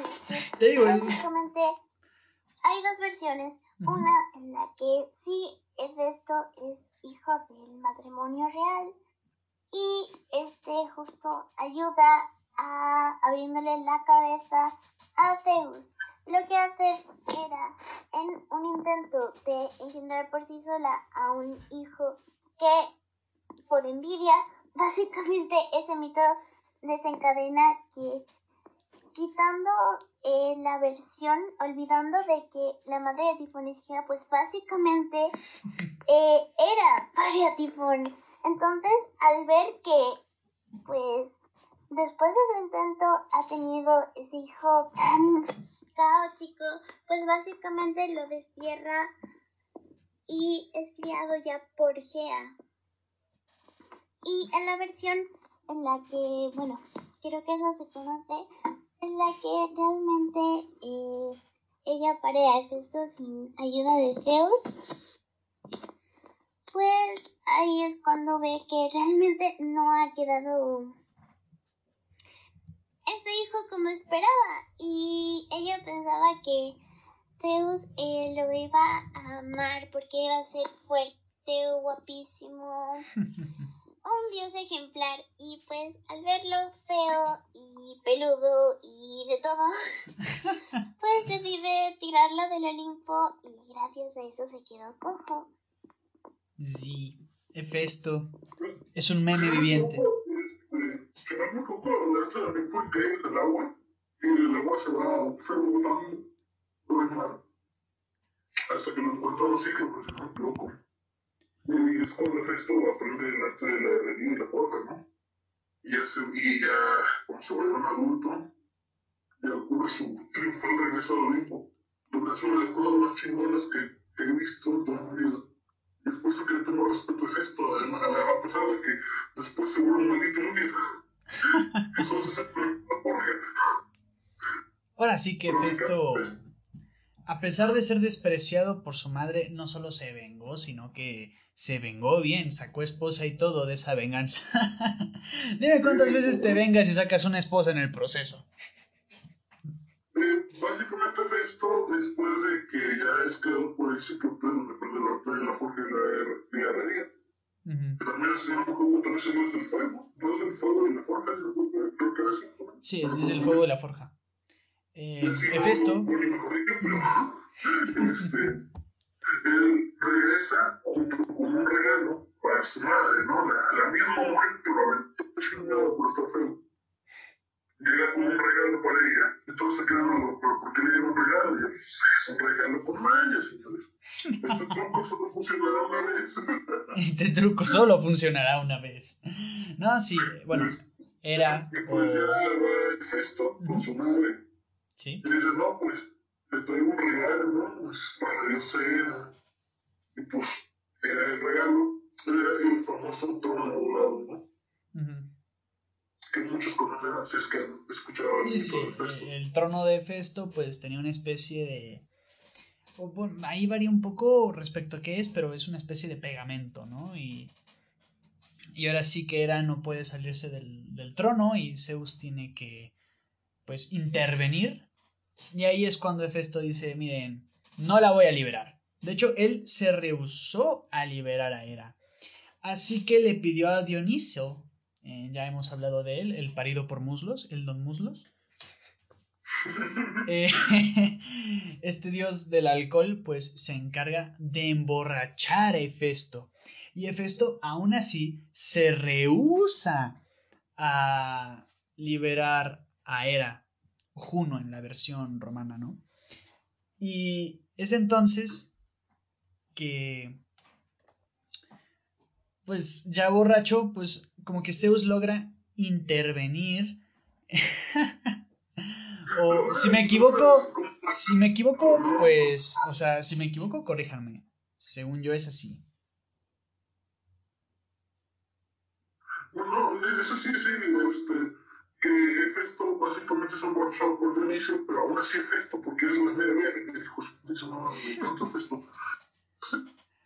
te digo, es... Básicamente, hay dos versiones. Una en la que sí, Hefesto es hijo del matrimonio real y este justo ayuda a abriéndole la cabeza a Zeus. Lo que hace era, en un intento de engendrar por sí sola a un hijo que, por envidia, básicamente ese mito desencadena que quitando eh, la versión, olvidando de que la madre de Tifón pues básicamente eh, era paria Tifón. Entonces, al ver que, pues, después de su intento ha tenido ese hijo tan caótico, pues básicamente lo destierra y es criado ya por Gea. Y en la versión en la que, bueno, creo que eso se conoce, en la que realmente eh, ella parea a Hefesto sin ayuda de Zeus, pues ahí es cuando ve que realmente no ha quedado ese hijo como esperaba. Y ella pensaba que Zeus eh, lo iba a amar porque iba a ser fuerte, guapísimo, un dios ejemplar. Y pues al verlo feo y peludo y de todo, pues decidió tirarlo del Olimpo y gracias a eso se quedó cojo. Sí, Hefesto es un meme viviente. Que en el agua y el agua se va se va botando por el mar hasta que lo encuentra los ciclos, pues equivoco. Y es cuando Hefesto aprende el arte de la herrería y la forja, ¿no? Y ya, se, y ya cuando se vuelve un adulto, ya ocurre su triunfal regreso al Olimpo, donde es una de las cosas más chingonas que, que he visto en toda mi vida. Y es por eso que le tengo respeto a Hefesto, además, a pesar de que después se vuelve un maldito inútil. Eso es la forja. Ahora sí que Hefesto, a pesar de ser despreciado por su madre, no solo se vengó, sino que se vengó bien, sacó esposa y todo de esa venganza. Dime cuántas veces te vengas y sacas una esposa en el proceso. Básicamente Hefesto, después de que ya es creado por el ciclo depende del arte de la forja y la, la herrería. Que también es un juego, también se llama el fuego, no es el fuego y la forja, el creo que era así. Sí, es el fuego de la forja. Eh, Hefesto, este, él regresa junto con un regalo para su madre, ¿no? La, la misma mujer que lo aventó chingado por estar feo. Llega con un regalo para ella, entonces quedan pero ¿por qué le dieron un regalo? Y yo, "Pues, es un regalo con mañas, entonces. Este truco solo funcionará una vez. este truco solo funcionará una vez. No, sí, bueno, era Y pues ya va el gesto con su madre. Sí, Y dice, no, pues, le traigo un regalo, ¿no? Pues para Dios era. Y pues, era el regalo, era el famoso trono dorado, ¿no? Que muchos conocerán si es que han escuchado el Sí, sí, del Festo. el trono de Festo pues tenía una especie de... bueno, ahí varía un poco respecto a qué es, pero es una especie de pegamento, ¿no? Y, y ahora sí que Hera no puede salirse del, del trono y Zeus tiene que pues intervenir. Y ahí es cuando Hefesto dice, miren, no la voy a liberar. De hecho, él se rehusó a liberar a Hera. Así que le pidió a Dioniso, eh, ya hemos hablado de él, el parido por muslos, el don muslos. Eh, este dios del alcohol pues se encarga de emborrachar a Hefesto. Y Hefesto aún así se rehúsa a liberar a Hera, Juno en la versión romana, ¿no? Y es entonces que pues ya borracho, pues como que Zeus logra intervenir. o si me equivoco, si me equivoco, pues, o sea, si me equivoco, corríjanme. Según yo es así. No, no, eso sí, sí, este, que Hefesto básicamente es emborrachado por Dionisio, pero aún así Hefesto, porque es la media verga, que dijo, dice, no, me encanta Hefesto.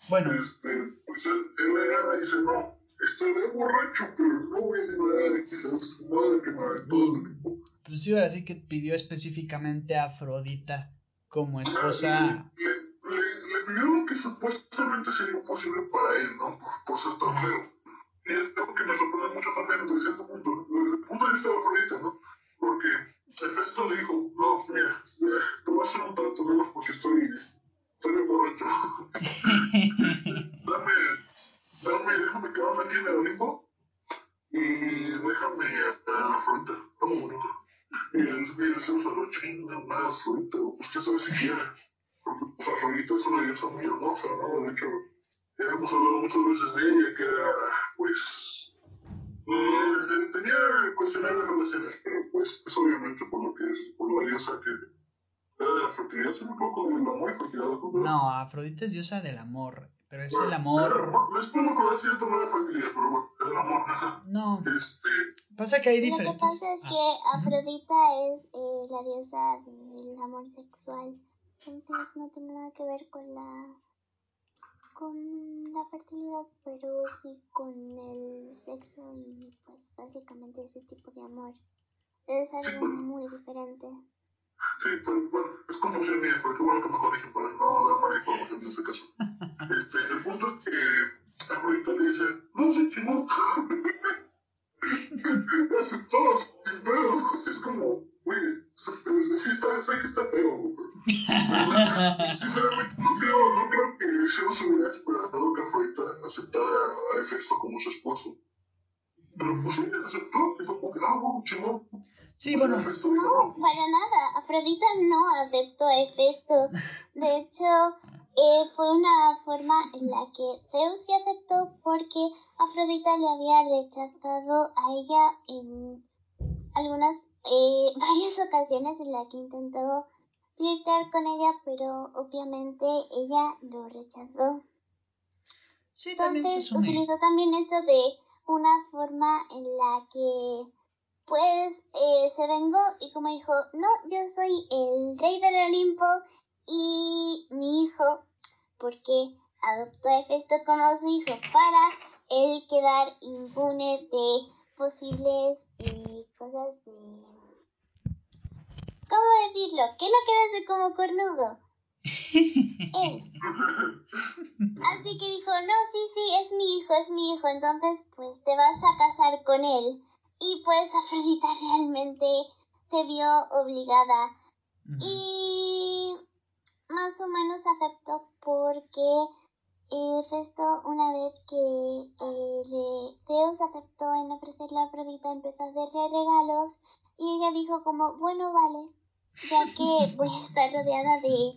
Bueno, Este, pues él, él agarra y dice, no, estaré borracho, pero no voy a liberar a su madre que me aventó el equipo. pues sí, ahora sí que pidió específicamente a Afrodita como esposa. Le, le, le pidieron que supuestamente sería imposible para él, ¿no? Por, ser tan feo. Y es algo que me sorprende mucho también desde cierto punto, desde el punto de vista de Afrodita, ¿no? Porque Hefesto le dijo, no, que hay Lo que pasa es Ah, que Afrodita es eh, la diosa del amor sexual. Entonces no tiene nada que ver con la con la fertilidad, pero sí con el sexo y pues básicamente ese tipo de amor. Es algo muy diferente. Sí, pero bueno, es confusión mía, pero qué bueno que me corrigen para no dar mala información en este caso. Este, el punto es que Afrodita le dice, no se equivoca. Aceptó, sin pedos. Es como, güey, sí está, sé que está feo. pero- Sinceramente, no creo, no creo que Zeus hubiera esperado que Afrodita aceptara a Hefesto como su esposo. Pero pues sí, aceptó y fue como que, ah, bueno, chingón. Sí, bueno, dijo, No, para nada. Afrodita no aceptó a Hefesto. De hecho, eh, fue una forma en la que Zeus sí aceptó porque Afrodita le había rechazado a ella en algunas, eh, varias ocasiones en las que intentó flirtear con ella, pero obviamente ella lo rechazó. sí, se Entonces utilizó también eso de una forma en la que pues eh, se vengó y como dijo, no, yo soy el rey del Olimpo y mi hijo, porque adoptó a Hefesto como su hijo para él quedar impune de posibles eh, cosas de... ¿Cómo decirlo? Que no quedase como cornudo. Él. Así que dijo, no, sí, sí, es mi hijo, es mi hijo, entonces pues te vas a casar con él. Y pues Afrodita realmente se vio obligada y más o menos aceptó porque eh, Festo una vez que eh, le- Zeus aceptó en ofrecerle a Afrodita empezó a hacerle regalos y ella dijo como, bueno, vale, ya que voy a estar rodeada de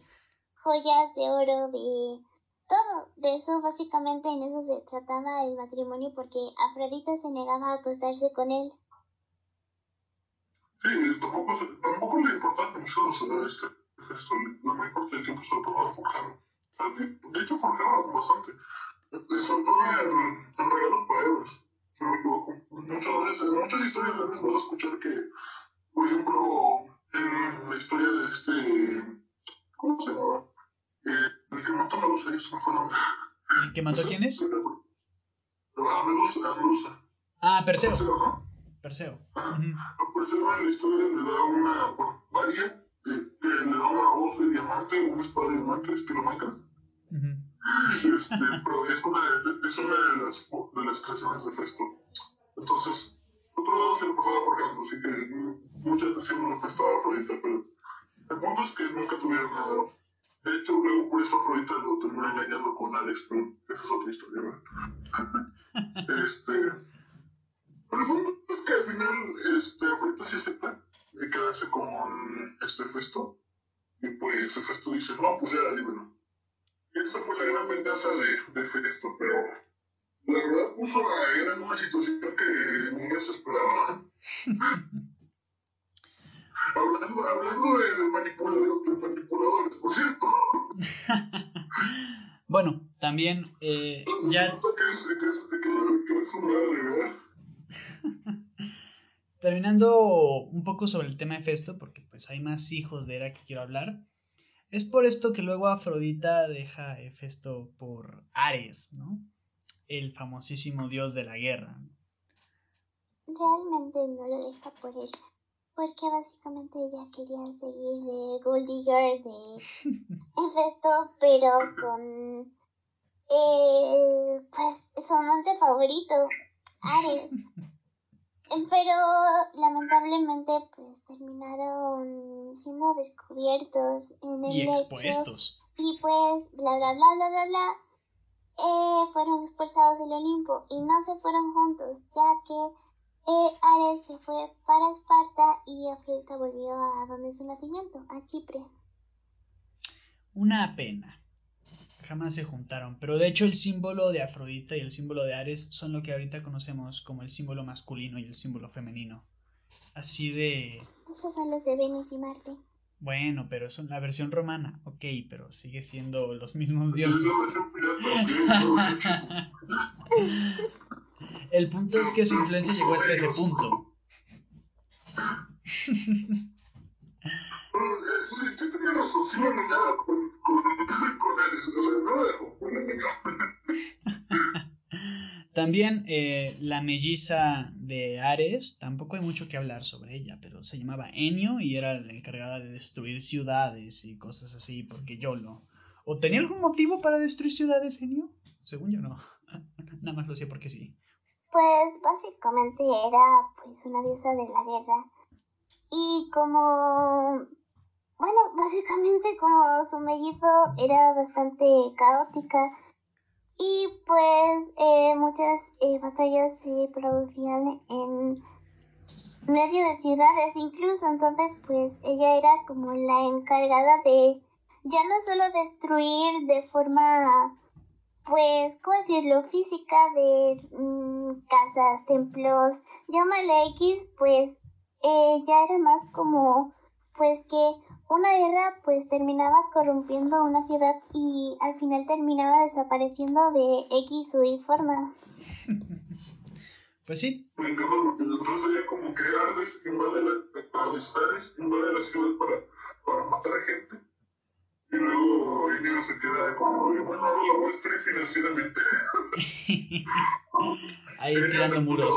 joyas de oro, de todo. De eso básicamente en eso se trataba el matrimonio porque Afrodita se negaba a acostarse con él. Sí, tampoco, tampoco le importaba mucho o sea, esto, la mayor parte del tiempo se lo pasaba forjando. De hecho, forjaba bastante. Eh, Sobre todo en, en regalos para héroes, si no me equivoco. Muchas veces, en muchas historias de héroes vas a escuchar que, por ejemplo, en la historia de este. ¿Cómo se llamaba? Eh, el que mató a los nombre. ¿El que mató a quién es? A Medusa. Ah, Perseo. Perseo, ¿no? Perseo. Ujú. A Perseo en la historia le da una, bueno, varía, eh, que le da una hoz de diamante, una espada de diamante, estilo Minecraft. Ujú. Este, pero es una, es una de las, de las creaciones de Festo. Entonces, por otro lado se lo pasaba forjando, así que mucha atención no le prestaba a Afrodita, pero el punto es que nunca tuvieron nada. De hecho, luego por eso Afrodita lo termina engañando con Alex, pero esa es otra historia, ¿verdad? este, pero el punto es que al final, este, Afrodita sí acepta de quedarse con este Festo, y pues el Festo dice, no, pues ya, líbero. Y esa fue la gran venganza de, de Festo, pero la verdad puso a Hera en una situación que ni ella se esperaba. hablando hablando de, de manipuladores, de manipuladores, por cierto, Bueno, también eh, se ya nota que es, que es, que, que es su madre, ¿verdad? terminando un poco sobre el tema de Festo, porque pues hay más hijos de Hera que quiero hablar. Es por esto que luego Afrodita deja a Hefesto por Ares, ¿no? El famosísimo dios de la guerra. Realmente no lo deja por él. Porque básicamente ella quería seguir de Gold Digger de Hefesto, pero con eh, pues su amante favorito, Ares. Pero lamentablemente pues terminaron siendo descubiertos en el Y expuestos. y pues bla bla bla bla bla bla eh, fueron expulsados del Olimpo y no se fueron juntos ya que eh, Ares se fue para Esparta y Afrodita volvió a donde su nacimiento, a Chipre. Una pena. Jamás se juntaron. Pero de hecho el símbolo de Afrodita y el símbolo de Ares son lo que ahorita conocemos como el símbolo masculino y el símbolo femenino. Así de... Esos son los de Venus y Marte. Bueno, pero son la versión romana. Ok, pero sigue siendo los mismos Es dioses. El punto es que su influencia llegó hasta ese punto. Con, con, con o sea, no lo. También eh, la melliza de Ares, tampoco hay mucho que hablar sobre ella, pero se llamaba Enio y era la encargada de destruir ciudades y cosas así, porque yo lo... ¿O tenía algún motivo para destruir ciudades, Enio? Según yo no. Nada más lo hacía porque sí. Pues básicamente era pues una diosa de la guerra. Y como bueno, básicamente como su mellizo era bastante caótica y pues eh, muchas eh, batallas se producían en medio de ciudades incluso, entonces pues ella era como la encargada de ya no solo destruir de forma pues, ¿cómo decirlo? Física de mm, casas, templos, llámale X, pues eh, ya era más como pues que una guerra pues terminaba corrompiendo una ciudad y al final terminaba desapareciendo de X o Y forma. Pues sí. Me encanta porque entonces sería como que Ares invade la, Ares invade la ciudad para, para matar gente. Y luego Enio se queda como bueno, ahora la voy a destruir financieramente. Ahí tirando muros.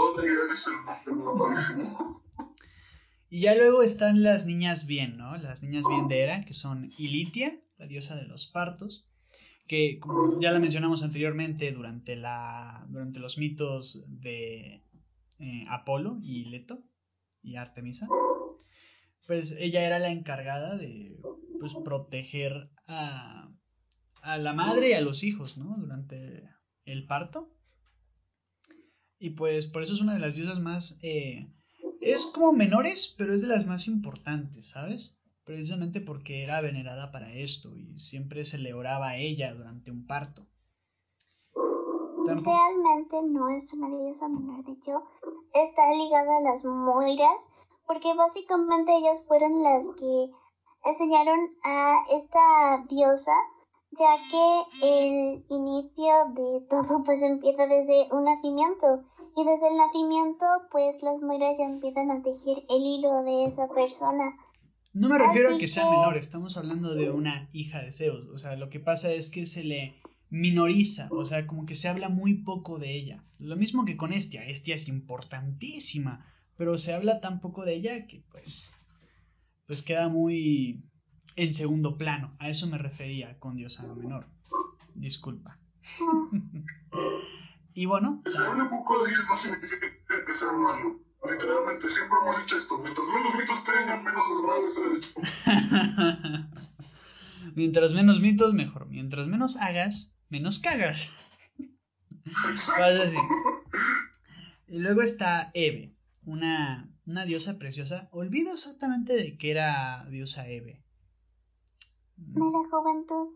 Y ya luego están las niñas bien, ¿no? Las niñas bien de Hera, que son Ilitia, la diosa de los partos, que como ya la mencionamos anteriormente durante, la, durante los mitos de eh, Apolo y Leto y Artemisa, pues ella era la encargada de pues, proteger a, a la madre y a los hijos, ¿no? Durante el parto. Y pues por eso es una de las diosas más... Eh, es como menores, pero es de las más importantes, ¿sabes? Precisamente porque era venerada para esto y siempre se le oraba a ella durante un parto. Realmente no es una diosa menor, de hecho, está ligada a las Moiras, porque básicamente ellas fueron las que enseñaron a esta diosa, ya que el inicio de todo pues empieza desde un nacimiento, y desde el nacimiento pues las Moiras ya empiezan a tejer el hilo de esa persona. No me refiero a que sea que- menor, estamos hablando de una hija de Zeus. O sea, lo que pasa es que se le minoriza, o sea, como que se habla muy poco de ella. Lo mismo que con Estia, Estia es importantísima, pero se habla tan poco de ella que pues pues queda muy en segundo plano. A eso me refería con diosa menor. Disculpa. y bueno, Que se hable poco de ellos no significa que sea malo. Literalmente, siempre hemos dicho esto. Mientras menos mitos tengan, menos desmadre hecho. mientras menos mitos, mejor. Mientras menos hagas, menos cagas. Vas así. Y luego está Eve, una, una diosa preciosa. Olvido exactamente de qué era diosa Eve. De la juventud.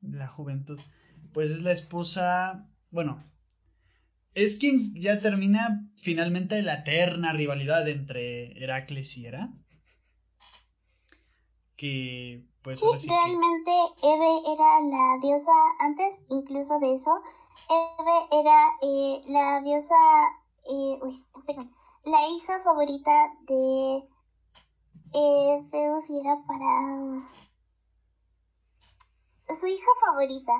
La juventud. Pues es la esposa. Bueno. Es quien ya termina finalmente la eterna rivalidad entre Heracles y Hera. Que pues Sí, que. realmente Eve era la diosa, antes incluso de eso, Eve era eh, la diosa, eh, uy, perdón, la hija favorita de eh, Zeus y era para su hija favorita.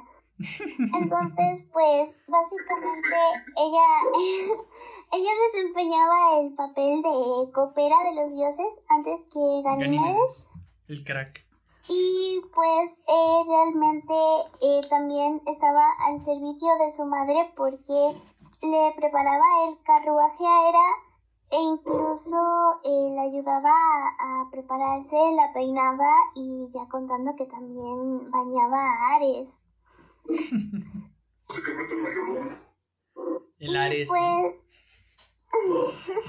Entonces, pues, básicamente ella, ella desempeñaba el papel de copera de los dioses antes que. Ganímedes, el crack. Y pues eh, realmente eh, también estaba al servicio de su madre porque le preparaba el carruaje a Hera e incluso eh, le ayudaba a, a prepararse, la peinaba y ya contando que también bañaba a Ares. El mayordomo. El y Ares. pues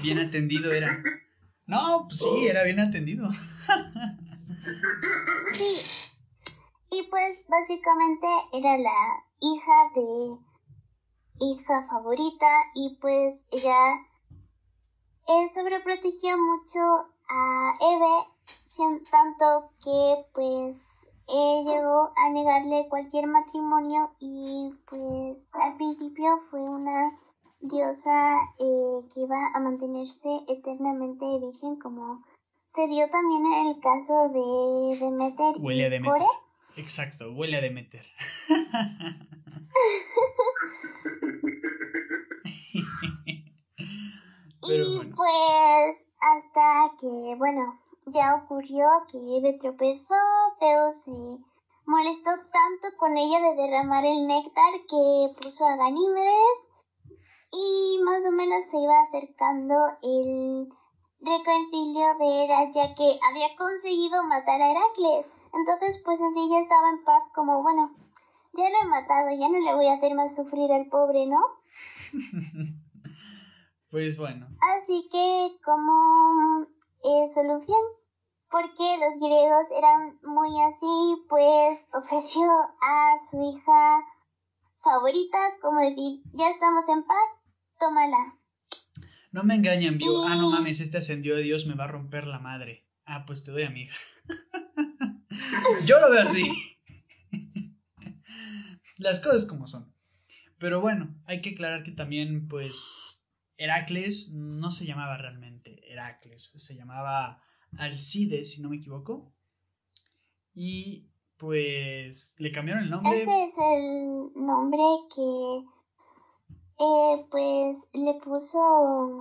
Bien atendido era. No, pues sí, era bien atendido. sí. Y pues básicamente era la hija de hija favorita y pues ella eh, sobreprotegió mucho a Eve, tanto que pues eh, llegó a negarle cualquier matrimonio y pues al principio fue una diosa eh, que iba a mantenerse eternamente virgen como se dio también en el caso de Demeter Huele a y Demeter. Core. Exacto, huele a Demeter. que, bueno, ya ocurrió que Eve tropezó, Zeus se molestó tanto con ella de derramar el néctar que puso a Ganímedes y más o menos se iba acercando el reconcilio de Hera ya que había conseguido matar a Heracles. Entonces pues en sí ya estaba en paz como bueno, ya lo he matado, ya no le voy a hacer más sufrir al pobre, ¿no? pues bueno. Así que como eh, solución, porque los griegos eran muy así, pues ofreció a su hija favorita como decir, ya estamos en paz, tómala. No me engañan, vio. Ah, no mames, este ascendió de Dios me va a romper la madre. Ah, pues te doy a mi hija. Yo lo veo así. Las cosas como son. Pero bueno, hay que aclarar que también, pues, Heracles no se llamaba realmente Heracles, se llamaba Alcides, si no me equivoco. Y pues le cambiaron el nombre. Ese es el nombre que eh, pues le puso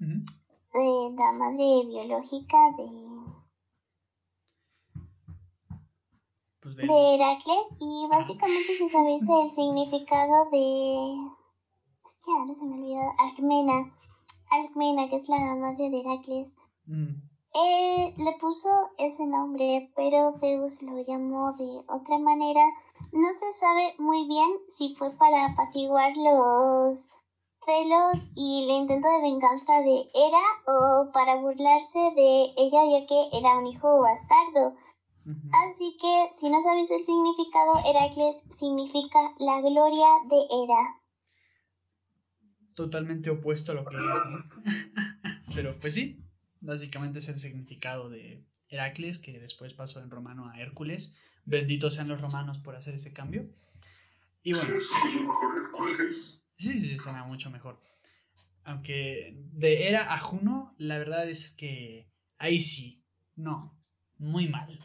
eh, la madre biológica de pues de... de Heracles y básicamente si sabéis el significado de ahora se me olvidó Alcmena Alcmena que es la madre de Heracles Mm. eh, le puso ese nombre, pero Zeus lo llamó de otra manera. No se sabe muy bien si fue para apaciguar los celos y el intento de venganza de Hera o para burlarse de ella ya que era un hijo bastardo. Así que si no sabéis el significado, Heracles significa la gloria de Hera. Totalmente opuesto a lo que es, ¿no? Pero pues sí, básicamente es el significado de Heracles, que después pasó en romano a Hércules. Benditos sean los romanos por hacer ese cambio. Y bueno, Sí, sí, sí, suena mucho mejor. Aunque de Hera a Juno, la verdad es que ahí sí, no, muy mal.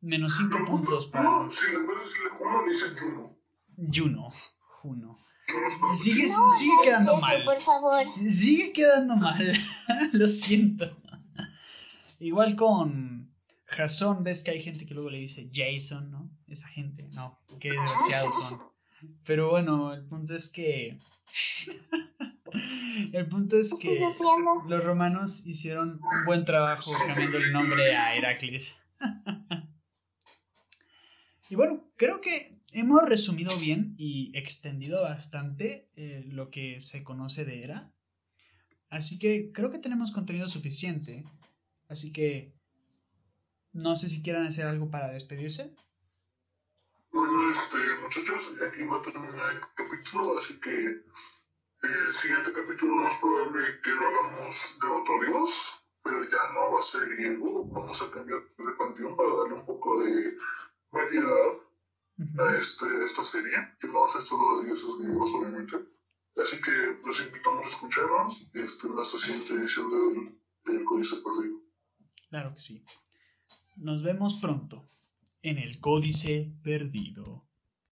Menos 5 puntos para No, si decirle Juno, le dices Juno. Juno. Juno. Sigue, No, sigue quedando eso, mal. por favor. Sigue quedando mal. Lo siento. Igual con Jason, ves que hay gente que luego le dice Jason, ¿no? Esa gente, no, qué desgraciados son. Pero bueno, el punto es que. el punto es Estoy que sufriendo. los romanos hicieron un buen trabajo cambiando el nombre a Heracles. y bueno, creo que hemos resumido bien y extendido bastante eh, lo que se conoce de Hera. Así que creo que tenemos contenido suficiente. Así que no sé si quieran hacer algo para despedirse. Bueno, este, muchachos, aquí va a terminar el capítulo, así que el siguiente capítulo lo más probable que lo hagamos de otro dios, pero ya no va a ser griego, vamos a cambiar de panteón para darle un poco de variedad. A este, esta serie, que no ser solo de dioses griegos, obviamente. Así que los invitamos a escucharnos este, en la siguiente edición del, del Códice Perdido. Claro que sí. Nos vemos pronto en el Códice Perdido.